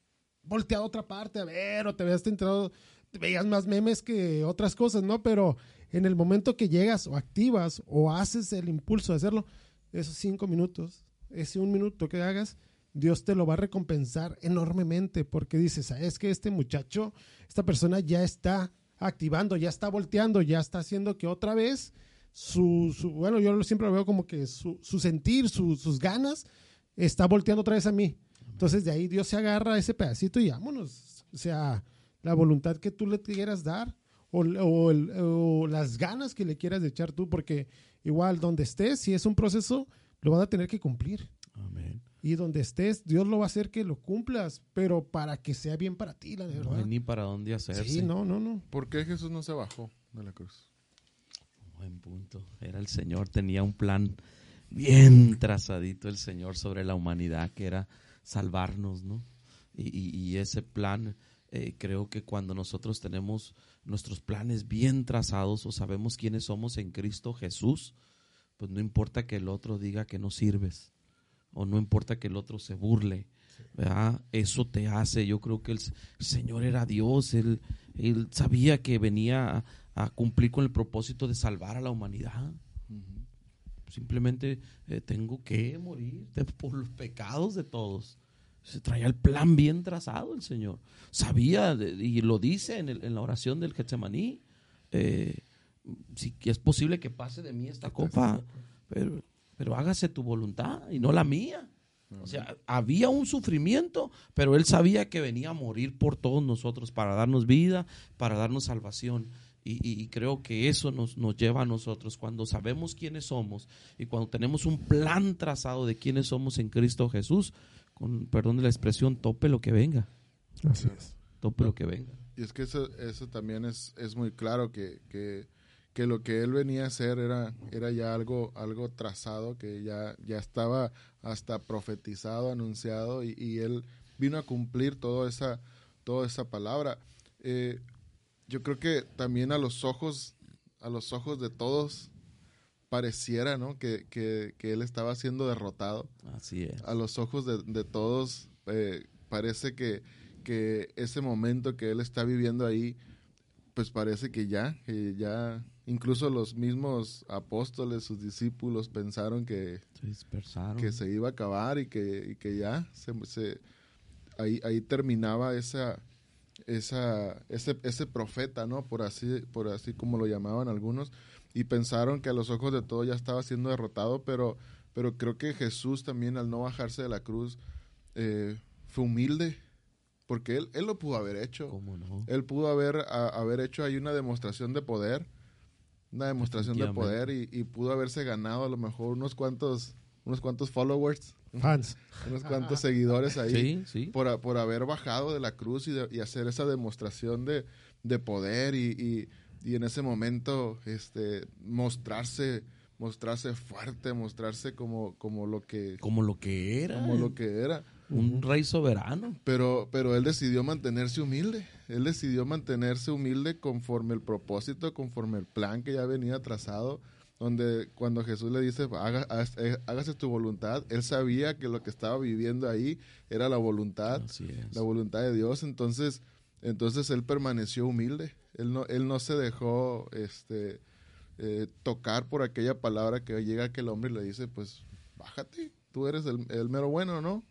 volteado a otra parte a ver o te habías entrado, te veías más memes que otras cosas, ¿no? Pero en el momento que llegas o activas o haces el impulso de hacerlo, esos cinco minutos, ese un minuto que hagas, Dios te lo va a recompensar enormemente porque dices, es que este muchacho, esta persona ya está activando, ya está volteando, ya está haciendo que otra vez su, bueno, yo siempre lo veo como que su, sentir, sus ganas está volteando otra vez a mí. Entonces de ahí Dios se agarra ese pedacito y vámonos. O sea, la voluntad que tú le quieras dar o, o, las ganas que le quieras echar tú, porque igual donde estés, si es un proceso, lo vas a tener que cumplir. Amén. Y donde estés, Dios lo va a hacer que lo cumplas, pero para que sea bien para ti, la verdad. No ni para dónde hacerse. Sí, no, no, no. ¿Por qué Jesús no se bajó de la cruz? Buen punto. Era el Señor, tenía un plan bien trazadito el Señor sobre la humanidad, que era salvarnos, ¿no? Y, ese plan, eh, creo que cuando nosotros tenemos nuestros planes bien trazados o sabemos quiénes somos en Cristo Jesús, pues no importa que el otro diga que no sirves o no importa que el otro se burle, ¿verdad? Eso te hace, yo creo que el, Señor era Dios, él, él sabía que venía a, cumplir con el propósito de salvar a la humanidad. Simplemente eh, tengo que morir por los pecados de todos. Se traía el plan bien trazado el Señor. Sabía, y lo dice en, la oración del Getsemaní, eh, si es posible que pase de mí esta copa, pero, pero hágase tu voluntad y no la mía. O sea, había un sufrimiento, pero él sabía que venía a morir por todos nosotros, para darnos vida, para darnos salvación. Y, creo que eso nos, nos, lleva a nosotros cuando sabemos quiénes somos y cuando tenemos un plan trazado de quiénes somos en Cristo Jesús, con perdón de la expresión, tope lo que venga. Así es. Tope lo que venga. Y es que eso, eso también es, es muy claro que, que, que, lo que él venía a hacer era, era ya algo, algo trazado, que ya, ya estaba hasta profetizado, anunciado, y, y él vino a cumplir toda esa, toda esa palabra. Eh, yo creo que también a los ojos, a los ojos de todos, pareciera, ¿no? Que, que, que él estaba siendo derrotado. Así es. A los ojos de, de todos, eh, parece que, que ese momento que él está viviendo ahí, pues parece que ya, que ya, incluso los mismos apóstoles, sus discípulos, pensaron que se dispersaron. que se iba a acabar y que, y que ya se, se, ahí, ahí terminaba esa, esa, ese, ese profeta, ¿no? Por así, por así como lo llamaban algunos, y pensaron que a los ojos de todos ya estaba siendo derrotado, pero, pero creo que Jesús también al no bajarse de la cruz eh, fue humilde, porque él, él lo pudo haber hecho. ¿Cómo no? Él pudo haber, a, haber hecho ahí una demostración de poder, una demostración de poder y, y, pudo haberse ganado a lo mejor unos cuantos, unos cuantos followers, fans, <laughs> unos cuantos seguidores ahí Sí, sí. por, por haber bajado de la cruz y, de- y hacer esa demostración de, de poder y, y- y en ese momento este mostrarse mostrarse fuerte mostrarse como como lo que Como lo que era. como lo que era Un rey soberano. pero pero él decidió mantenerse humilde él decidió mantenerse humilde conforme el propósito conforme el plan que ya venía trazado donde cuando Jesús le dice "Haga- haz- eh, hágase tu voluntad él sabía que lo que estaba viviendo ahí era la voluntad la voluntad de Dios, entonces, entonces él permaneció humilde, él no, él no se dejó este eh, tocar por aquella palabra que llega aquel hombre y le dice, pues, bájate, tú eres el, el mero bueno, ¿no?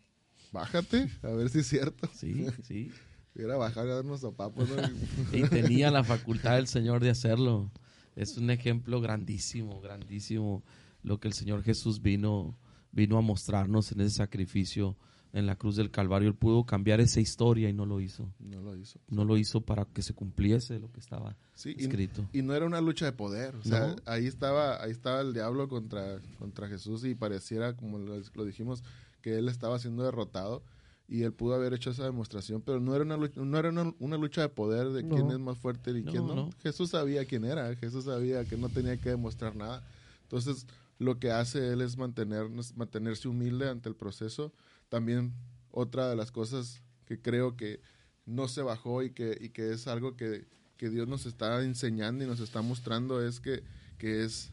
Bájate, a ver si es cierto. Sí, sí. Era bajar a darnos sopapos, ¿no? <laughs> Y tenía la facultad del Señor de hacerlo. Es un ejemplo grandísimo, grandísimo lo que el Señor Jesús vino, vino a mostrarnos en ese sacrificio en la cruz del Calvario. Él pudo cambiar esa historia y no lo hizo. no lo hizo. No lo hizo para que se cumpliese lo que estaba Sí, y, escrito. y no era una lucha de poder, o sea, No. ahí estaba ahí estaba el diablo contra, contra Jesús y pareciera, como lo, lo dijimos, que él estaba siendo derrotado y él pudo haber hecho esa demostración, pero no era una lucha, no era una, una lucha de poder de No. quién es más fuerte y No, quién no. no. Jesús sabía quién era, Jesús sabía que no tenía que demostrar nada. Entonces, lo que hace él es mantenernos, mantenerse humilde ante el proceso. También otra de las cosas que creo que no se bajó y que, y que es algo que, que Dios nos está enseñando y nos está mostrando es que, que es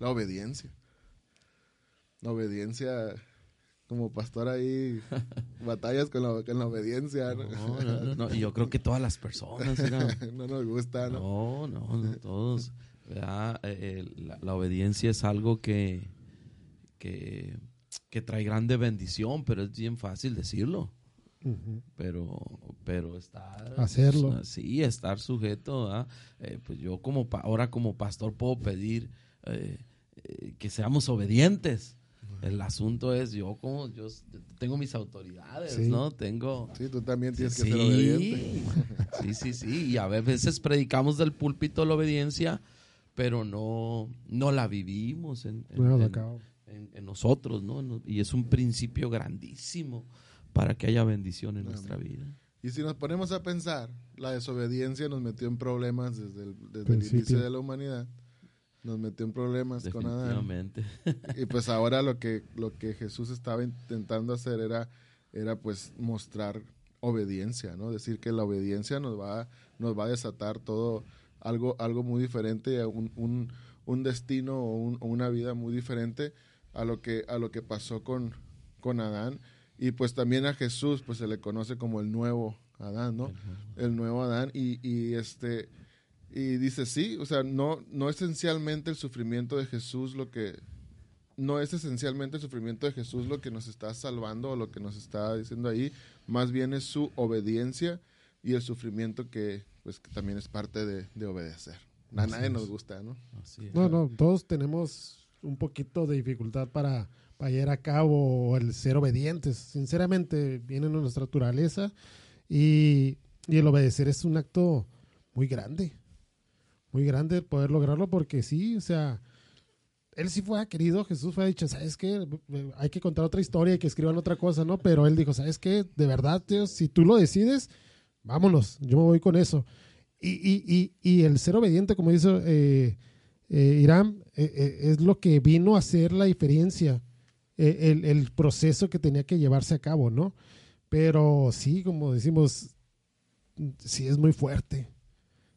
la obediencia. La obediencia, como pastor ahí, <laughs> batallas con la, con la obediencia. ¿no? No, no, no, no. Y yo creo que todas las personas, <laughs> no nos gusta, ¿no? No, no, no, todos. Eh, eh, la, la obediencia es algo que, que, que trae grande bendición, pero es bien fácil decirlo. Pero, pero estar... Hacerlo. Sí, estar sujeto. Eh, pues yo como pa- ahora como pastor puedo pedir eh, eh, que seamos obedientes. El asunto es yo como yo tengo mis autoridades, Sí. ¿no? Tengo Sí, tú también tienes que sí, ser obediente. <laughs> sí, sí, sí. Y a veces predicamos del púlpito la obediencia, pero no, no la vivimos en, en- Bueno, en- en- nosotros, ¿no? Y es un principio grandísimo para que haya bendición en nuestra vida. Y si nos ponemos a pensar, la desobediencia nos metió en problemas desde el, desde el inicio de la humanidad. Nos metió en problemas con Adán. Y pues ahora lo que, lo que Jesús estaba intentando hacer era, era pues mostrar obediencia, ¿no? Decir que la obediencia nos va, nos va a desatar todo algo, algo muy diferente, un, un, un destino o, un- una vida muy diferente a lo que, a lo que pasó con, con Adán. Y pues también a Jesús, pues se le conoce como el nuevo Adán, ¿no? El nuevo Adán. Y, y este, y dice, sí, o sea, no, no esencialmente el sufrimiento de Jesús lo que, no es esencialmente el sufrimiento de Jesús lo que nos está salvando o lo que nos está diciendo ahí, más bien es su obediencia y el sufrimiento que, pues, que también es parte de, de obedecer. A nadie nos gusta, ¿no? No, no, todos tenemos un poquito de dificultad para, para llevar a cabo el ser obedientes. Sinceramente, viene en nuestra naturaleza y, y el obedecer es un acto muy grande. Muy grande poder lograrlo porque sí, o sea, él sí fue querido, Jesús fue dicho, ¿sabes qué? Hay que contar otra historia y que escriban otra cosa, ¿no? Pero él dijo, ¿sabes qué? De verdad, Dios, si tú lo decides, vámonos, yo me voy con eso. Y, y, y, y el ser obediente, como dice eh, eh, Irán, eh, es lo que vino a hacer la diferencia, el, el, proceso que tenía que llevarse a cabo, ¿no? Pero sí, como decimos, sí es muy fuerte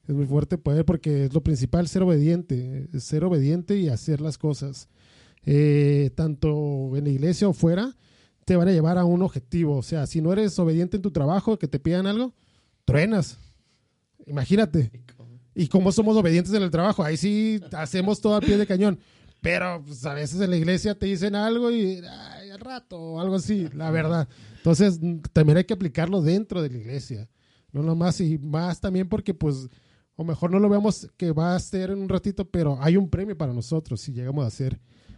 es muy fuerte poder porque es lo principal, ser obediente, ser obediente y hacer las cosas. Eh, tanto en la iglesia o fuera, te van a llevar a un objetivo. O sea, si no eres obediente en tu trabajo, que te pidan algo, truenas. Imagínate. Y como somos obedientes en el trabajo, ahí sí hacemos todo a pie de cañón. Pero pues, a veces en la iglesia te dicen algo y ay, al rato o algo así, la verdad. Entonces, también hay que aplicarlo dentro de la iglesia. No nomás y más también porque pues o mejor no lo veamos que va a ser en un ratito, pero hay un premio para nosotros si llegamos a ser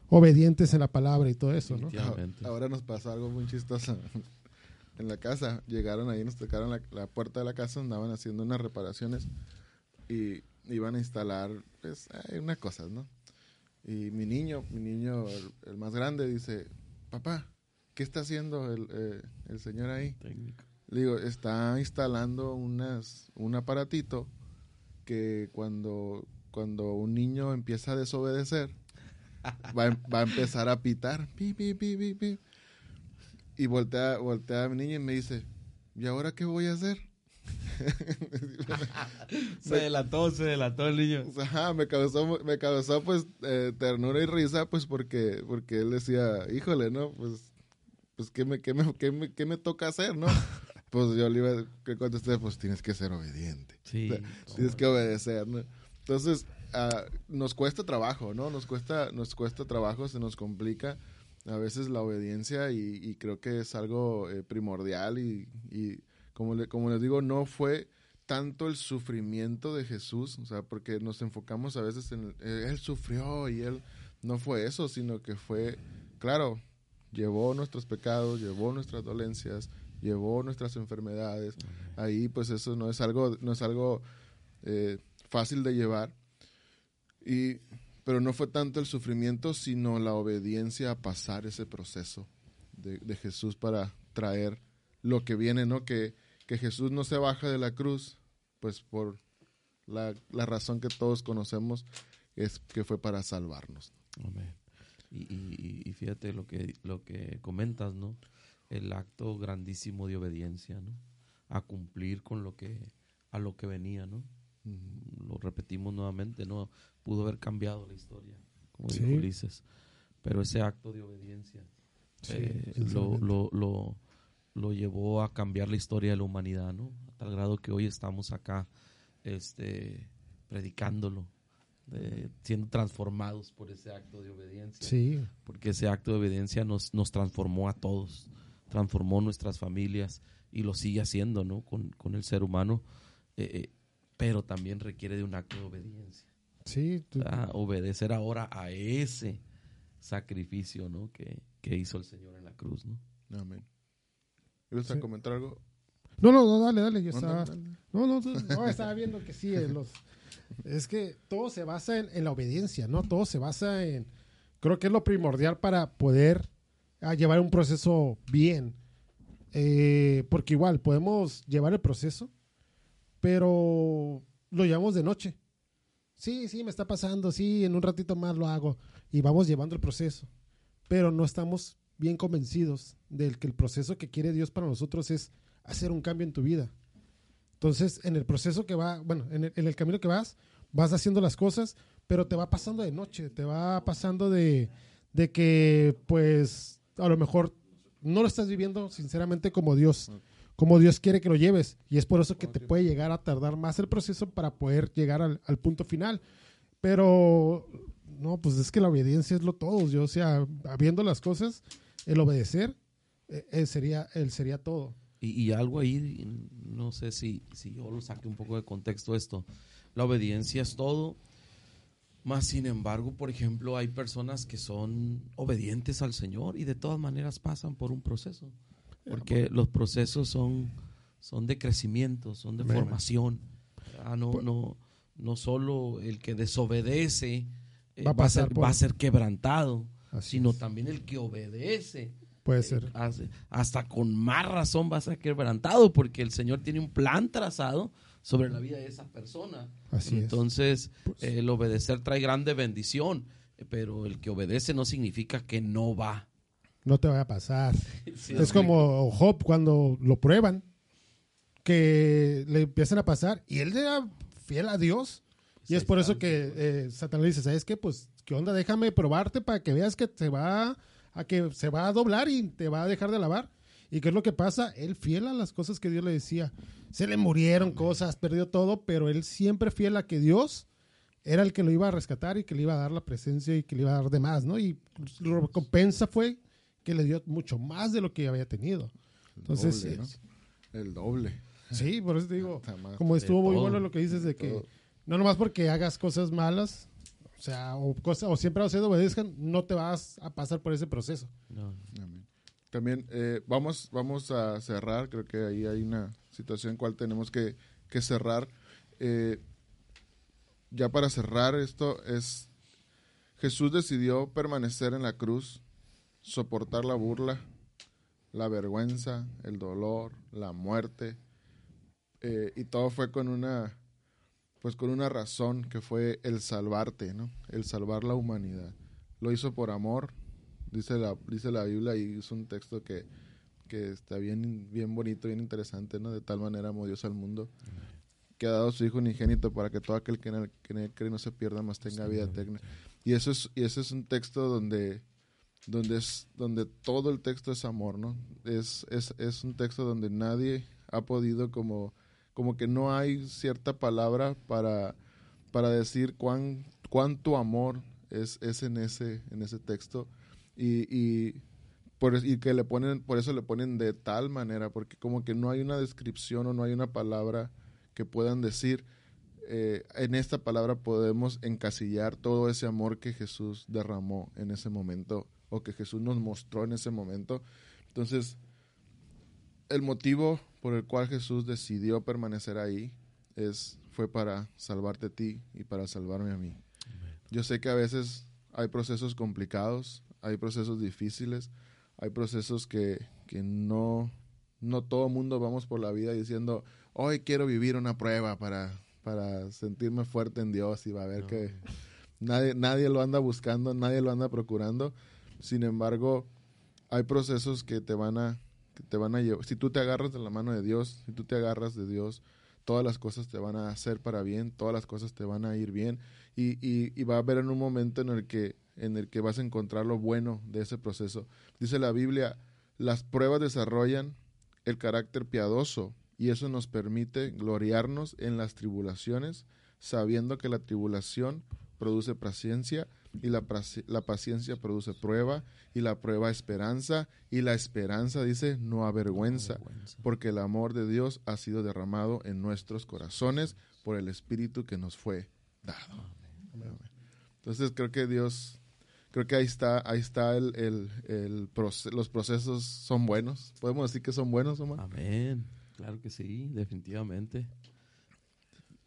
obedientes en la palabra y todo eso, ¿no? Ahora nos pasó algo muy chistoso. <laughs> En la casa, llegaron ahí, nos tocaron la, puerta de la casa, andaban haciendo unas reparaciones y iban a instalar, pues, unas cosas, ¿no? Y mi niño, mi niño, el, más grande, dice, papá, ¿qué está haciendo el, eh, el señor ahí? Le digo, está instalando unas, un aparatito que cuando, cuando un niño empieza a desobedecer, <laughs> va, a empezar a pitar. Y voltea, voltea a mi niño y me dice, ¿y ahora qué voy a hacer? <laughs> <laughs> se delató, se delató el niño. me causó, me causó pues eh, ternura y risa, pues porque, porque él decía, híjole, ¿no? Pues, pues ¿qué me, qué me, qué me, qué me toca hacer, no? Pues yo le iba a contestar, pues tienes que ser obediente. Sí. tienes que obedecer, ¿no? Entonces, uh, nos cuesta trabajo, ¿no? Nos cuesta, nos cuesta trabajo, se nos complica a veces la obediencia y, y creo que es algo eh, primordial y, y como, le, como les digo, no fue tanto el sufrimiento de Jesús, o sea, porque nos enfocamos a veces en, eh, Él sufrió y Él no fue eso, sino que fue, claro, llevó nuestros pecados, llevó nuestras dolencias, llevó nuestras enfermedades. Ahí pues eso no es algo, no es algo eh, fácil de llevar. Y, pero no fue tanto el sufrimiento, sino la obediencia a pasar ese proceso de, de Jesús para traer lo que viene, ¿no? Que, que, Jesús no se baja de la cruz, pues por la, la, razón que todos conocemos, es que fue para salvarnos. Amén. Y, y, y, fíjate lo que, lo que comentas, ¿no? El acto grandísimo de obediencia, ¿no? A cumplir con lo que, a lo que venía, ¿no? Lo repetimos nuevamente, ¿no? Pudo haber cambiado la historia, como dijo Ulises, pero ese acto de obediencia eh, lo, lo, lo, lo, llevó a cambiar la historia de la humanidad, ¿no? A tal grado que hoy estamos acá, este, predicándolo, siendo transformados por ese acto de obediencia. Sí. Porque ese acto de obediencia nos, nos transformó a todos transformó nuestras familias y lo sigue haciendo, ¿no? Con, el ser humano, eh, eh, pero también requiere de un acto de obediencia. Sí. obedecer ahora a ese sacrificio, ¿no? Que, hizo el Señor en la cruz, ¿no? Amén. ¿Quieres comentar algo? No, no, no, dale, dale. Yo estaba, no, no, no, estaba viendo que sí, los, es que todo se basa en, en, la obediencia, ¿no? Todo se basa en, creo que es lo primordial para poder a llevar un proceso bien. Eh, porque igual podemos llevar el proceso, pero lo llevamos de noche. Sí, sí, me está pasando, sí, en un ratito más lo hago. Y vamos llevando el proceso. Pero no estamos bien convencidos del que el proceso que quiere Dios para nosotros es hacer un cambio en tu vida. Entonces, en el proceso que va, bueno, en el, en el camino que vas, vas haciendo las cosas, pero te va pasando de noche, te va pasando de, de que, pues, a lo mejor no lo estás viviendo sinceramente como Dios, como Dios quiere que lo lleves. Y es por eso que te puede llegar a tardar más el proceso para poder llegar al, punto final. Pero, no, pues es que la obediencia es lo todo. Yo, o sea, viendo las cosas, el obedecer eh, eh, sería, sería todo. Y, algo ahí, no sé si, si yo lo saque un poco de contexto esto, la obediencia es todo. Más sin embargo, por ejemplo, hay personas que son obedientes al Señor y de todas maneras pasan por un proceso. Porque los procesos son, son de crecimiento, son de formación. Ah, no, pues no, no solo el que desobedece eh, va, a ser, va, a ser, quebrantado, sino también el que obedece. Puede eh, ser. hasta con más razón va a ser quebrantado porque el Señor tiene un plan trazado sobre la vida de esa persona. Así Entonces, pues el obedecer trae grande bendición, pero el que obedece no significa que no va. No te va a pasar. <laughs> es como Job cuando lo prueban, que le empiezan a pasar y él era fiel a Dios. Y es por eso que eh, Satanás dice, ¿sabes qué? Pues, ¿qué onda? Déjame probarte para que veas que se va a que se va a doblar y te va a dejar de lavar. ¿Y qué es lo que pasa? Él fiel a las cosas que Dios le decía. Se le murieron cosas, perdió todo, pero él siempre fiel a que Dios era el que lo iba a rescatar y que le iba a dar la presencia y que le iba a dar de más, ¿no? Y la recompensa fue que le dio mucho más de lo que había tenido. Entonces, el doble. Sí, por eso te digo, <laughs> como estuvo muy bueno lo que dices de que no nomás porque hagas cosas malas, o sea, o, cosa, o siempre o obedezcan, no te vas a pasar por ese proceso. No. También eh, vamos, vamos a cerrar, creo que ahí hay una situación cual tenemos que, cerrar. Eh, ya para cerrar esto es, Jesús decidió permanecer en la cruz, soportar la burla, la vergüenza, el dolor, la muerte, eh, y todo fue con una, pues con una razón que fue el salvarte, ¿no? El salvar la humanidad. Lo hizo por amor, dice la, dice la Biblia y es un texto que, está bien, bien bonito, bien interesante, ¿no? De tal manera amó Dios al mundo que ha dado su Hijo unigénito para que todo aquel que en él, cree no se pierda, más tenga vida eterna. Y eso es, y ese es un texto donde, donde, es, donde todo el texto es amor, ¿no? Es, es, es un texto donde nadie ha podido como, como que no hay cierta palabra para, para decir cuán, cuánto amor es, es en, ese, en ese texto y, y, por, y que le ponen, por eso le ponen de tal manera, porque como que no hay una descripción o no hay una palabra que puedan decir, eh, en esta palabra podemos encasillar todo ese amor que Jesús derramó en ese momento o que Jesús nos mostró en ese momento. Entonces, el motivo por el cual Jesús decidió permanecer ahí es fue para salvarte a ti y para salvarme a mí. Yo sé que a veces hay procesos complicados, hay procesos difíciles, hay procesos que, que no, no todo mundo vamos por la vida diciendo, hoy quiero vivir una prueba para, para sentirme fuerte en Dios y va a ver que nadie, nadie lo anda buscando, nadie lo anda procurando. Sin embargo, hay procesos que te van a, que te van a llevar. Si tú te agarras de la mano de Dios, si tú te agarras de Dios, todas las cosas te van a hacer para bien, todas las cosas te van a ir bien. Y, y, y va a haber en un momento en el que en el que vas a encontrar lo bueno de ese proceso. Dice la Biblia, las pruebas desarrollan el carácter piadoso y eso nos permite gloriarnos en las tribulaciones, sabiendo que la tribulación produce paciencia y la, la, paciencia produce prueba y la prueba esperanza y la esperanza dice no avergüenza, porque el amor de Dios ha sido derramado en nuestros corazones por el Espíritu que nos fue dado. Entonces creo que Dios creo que ahí está, ahí está el, el, el los procesos son buenos. Podemos decir que son buenos, Omar. Amén. Claro que sí, definitivamente.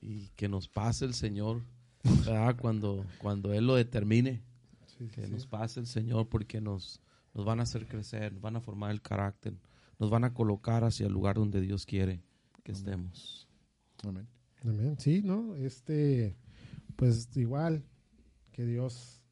Y que nos pase el Señor, Cuando, cuando Él lo determine. que nos pase el Señor porque nos, nos van a hacer crecer, nos van a formar el carácter, nos van a colocar hacia el lugar donde Dios quiere que estemos. Amén. Amén. Sí, ¿no? Este, pues igual, que Dios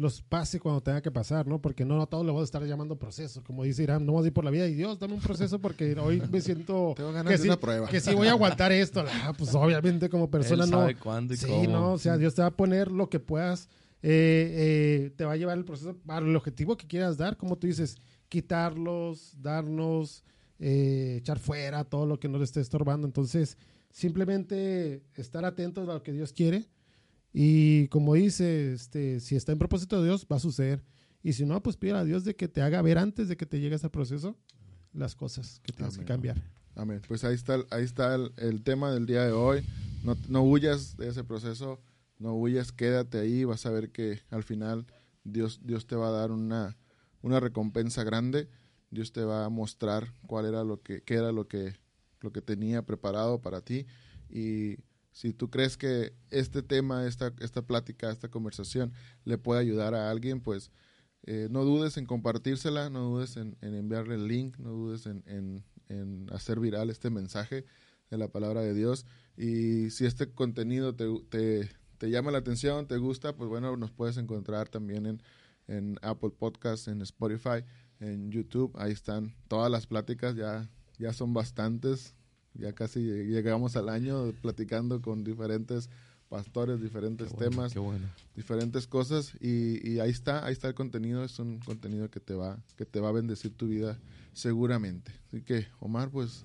los pase cuando tenga que pasar, ¿no? Porque no a todos le voy a estar llamando proceso. Como dice Irán, no vamos a ir por la vida y Dios, dame un proceso porque hoy me <laughs> siento que, sí, prueba. que sí voy a aguantar esto. Ah, pues obviamente como persona no. sí, no, o sea, Dios te va a poner lo que puedas, eh, eh, te va a llevar el proceso para el objetivo que quieras dar, como tú dices, quitarlos, darnos, eh, echar fuera todo lo que nos esté estorbando. Entonces, simplemente estar atentos a lo que Dios quiere y como dice, este, si está en propósito de Dios, va a suceder. Y si no, pues pide a Dios de que te haga ver antes de que te llegue ese proceso las cosas que tienes que cambiar. Amén. Pues ahí está, ahí está el, tema del día de hoy. No, no huyas de ese proceso, no huyas, quédate ahí, vas a ver que al final Dios, Dios te va a dar una, una recompensa grande. Dios te va a mostrar cuál era lo que, qué era lo que, lo que tenía preparado para ti. Y si tú crees que este tema, esta, esta plática, esta conversación le puede ayudar a alguien, pues eh, no dudes en compartírsela, no dudes en, enviarle el link, no dudes en, en, hacer viral este mensaje de la palabra de Dios. Y si este contenido te, te, te llama la atención, te gusta, pues bueno, nos puedes encontrar también en, en Apple Podcasts, en Spotify, en YouTube. Ahí están todas las pláticas, ya, ya son bastantes. Ya casi llegamos al año platicando con diferentes pastores, diferentes temas, diferentes cosas y, y, ahí está, ahí está el contenido, es un contenido que te va, que te va a bendecir tu vida seguramente. Así que, Omar, pues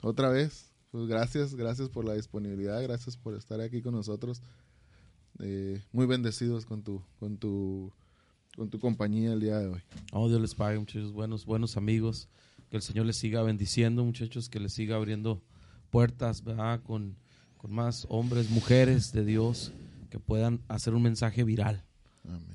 otra vez, pues gracias, gracias por la disponibilidad, gracias por estar aquí con nosotros. Eh, muy bendecidos con tu, con tu, con tu compañía el día de hoy. Oh, Dios les pague, muchachos, buenos, buenos amigos. Que el Señor les siga bendiciendo, muchachos, que les siga abriendo puertas, ¿verdad? Con, con más hombres, mujeres de Dios que puedan hacer un mensaje viral.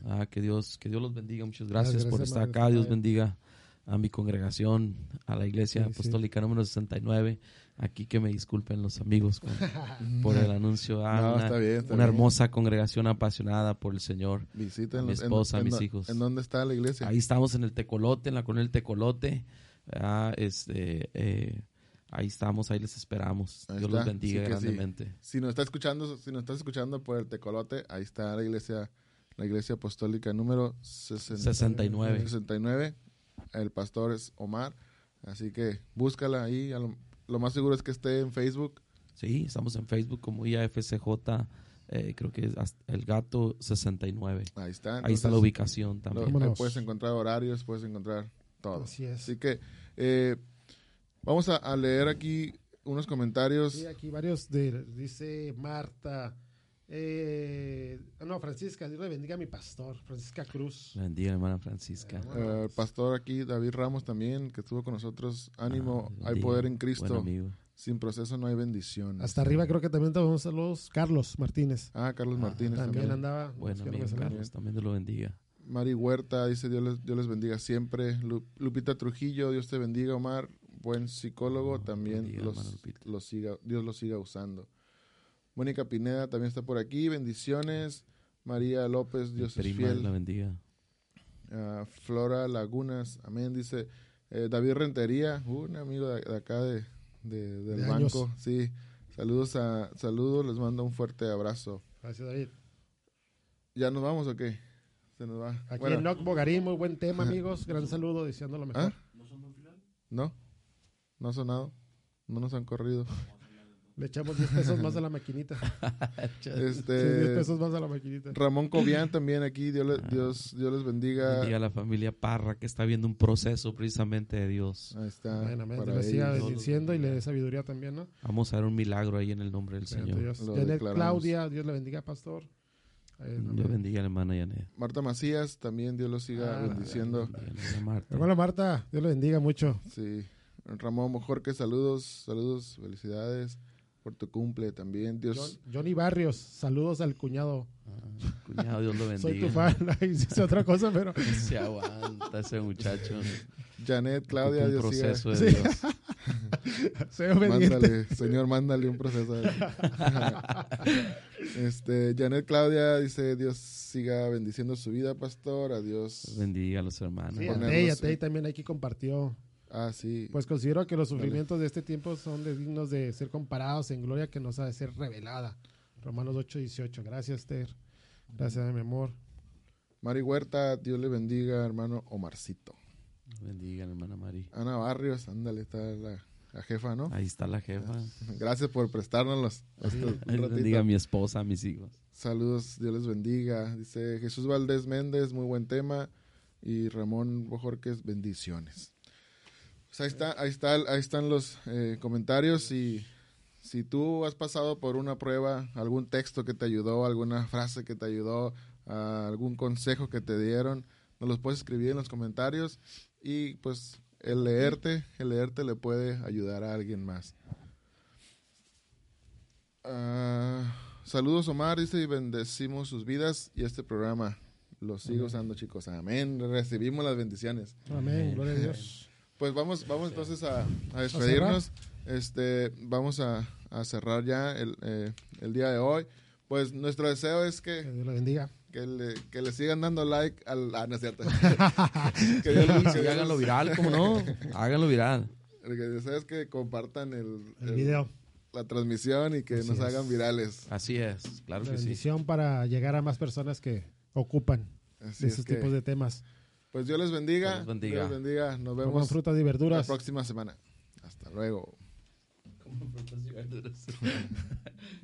Ah, que Dios, que Dios los bendiga. Muchas gracias, por estar acá. Dios bendiga a mi congregación, a la Iglesia Apostólica número 69. Aquí que me disculpen los amigos <laughs> por el anuncio. Ah, una, hermosa congregación apasionada por el Señor. Visiten mi esposa, mis hijos. ¿En dónde está la iglesia? Ahí estamos en el Tecolote, en la el Tecolote. Ah, este, eh, ahí estamos, ahí les esperamos. Dios los bendiga grandemente. Si nos está escuchando, si nos estás escuchando por el Tecolote, ahí está la iglesia, la iglesia apostólica número 69. 69 el pastor es Omar. Así que búscala ahí. Lo, más seguro es que esté en Facebook. Sí, estamos en Facebook como IAFCJ. Eh, creo que es el gato 69. Ahí está. ahí está la ubicación también. puedes encontrar horarios, puedes encontrar todo. Así es. Así que eh, vamos a, a, leer aquí unos comentarios. Sí, aquí varios de, dice Marta. Eh, no, Francisca, Dios le bendiga a mi pastor, Francisca Cruz. Bendiga, hermana Francisca. Eh, el pastor aquí, David Ramos también, que estuvo con nosotros. Ánimo, ah, hay poder en Cristo. Sin proceso no hay bendición. Hasta arriba creo que también tenemos saludos. Carlos Martínez. Ah, Carlos ah, Martínez también. andaba. Bueno, amigo, Carlos, también Dios lo bendiga. Mari Huerta dice Dios les, Dios les bendiga siempre. Lupita Trujillo, Dios te bendiga, Omar. Buen psicólogo, también los, siga, Dios lo siga usando. Mónica Pineda también está por aquí. Bendiciones. María López, Dios es fiel. la bendiga. Ah, Flora Lagunas, amén. Dice eh, David Rentería, un amigo de, acá de, del banco. Sí. Saludos a saludos, les mando un fuerte abrazo. Gracias, David. ¿Ya nos vamos o qué? Se nos va. Aquí en Noc Bogarín, muy buen tema, <laughs> amigos. Gran saludo, deseando lo mejor. ¿Ah? ¿No sonó final? No, no ha sonado. No nos han corrido. Le echamos 10 pesos más a la maquinita. <laughs> este, 10 pesos más a la maquinita. Ramón Cobian también aquí, Dios, ah. Dios, Dios les bendiga. Bendiga a la familia Parra que está viendo un proceso precisamente de Dios. Ahí está. Bueno, le siga bendiciendo y le dé sabiduría también, ¿no? Vamos a ver un milagro ahí en el nombre del Señor. Dios. Claudia, Dios le bendiga, pastor. Dios bendiga a la hermana Janet. Marta Macías, también Dios lo siga ah, bendiciendo. Marta. Hermano Marta, Dios le bendiga mucho. Sí. Ramón Jorge, saludos, saludos, felicidades por tu cumple también. Dios. Johnny Barrios, saludos al cuñado. Ah, cuñado, Dios lo <laughs> bendiga. Soy tu fan, <laughs> hice otra cosa, pero. <laughs> Se aguanta ese muchacho. Janet, Claudia, un proceso de Dios. <laughs> mándale, señor, mándale un proceso. <laughs> este, Janet Claudia dice, Dios siga bendiciendo su vida, pastor. Adiós. Bendiga a los hermanos. Sí, a también aquí compartió Ah, sí. Pues considero que los sufrimientos de este tiempo son dignos de ser comparados en gloria que nos ha de ser revelada. Romanos 8, 18. Gracias, Ter. Gracias, mi amor. Mari Huerta, Dios le bendiga, hermano Omarcito. Bendiga, hermana Mari. Ana Barrios, ándale, está la, jefa, ¿no? Ahí está la jefa. <laughs> Gracias por prestárnoslos. bendiga a mi esposa, a mis hijos. Saludos, Dios les bendiga. Dice Jesús Valdés Méndez, muy buen tema. Y Ramón Bojorques, bendiciones. Pues ahí está, ahí está, ahí están los eh, comentarios y si tú has pasado por una prueba, algún texto que te ayudó, alguna frase que te ayudó, algún consejo que te dieron, nos los puedes escribir en los comentarios y pues el leerte, el leerte le puede ayudar a alguien más. Ah, saludos Omar, dice, y bendecimos sus vidas y este programa. Lo sigo usando, chicos. Amén. Recibimos las bendiciones. Amén. Gloria a Dios. <laughs> Pues vamos, vamos entonces a, despedirnos. este, vamos a, cerrar ya el, eh, el, día de hoy. Pues nuestro deseo es que, que Dios le bendiga. Que le, que le, sigan dando like al. Ah, no es cierto. <laughs> que, Dios, que háganlo viral, ¿cómo no? Háganlo viral. El que deseo es que compartan el, el video la transmisión y que nos hagan virales. Así es, claro la que bendición para llegar a más personas que ocupan esos tipos de temas. Pues Dios les bendiga. Dios bendiga. Dios bendiga. Nos vemos. Coman frutas y verduras. La próxima semana. Hasta luego. frutas y verduras. <laughs>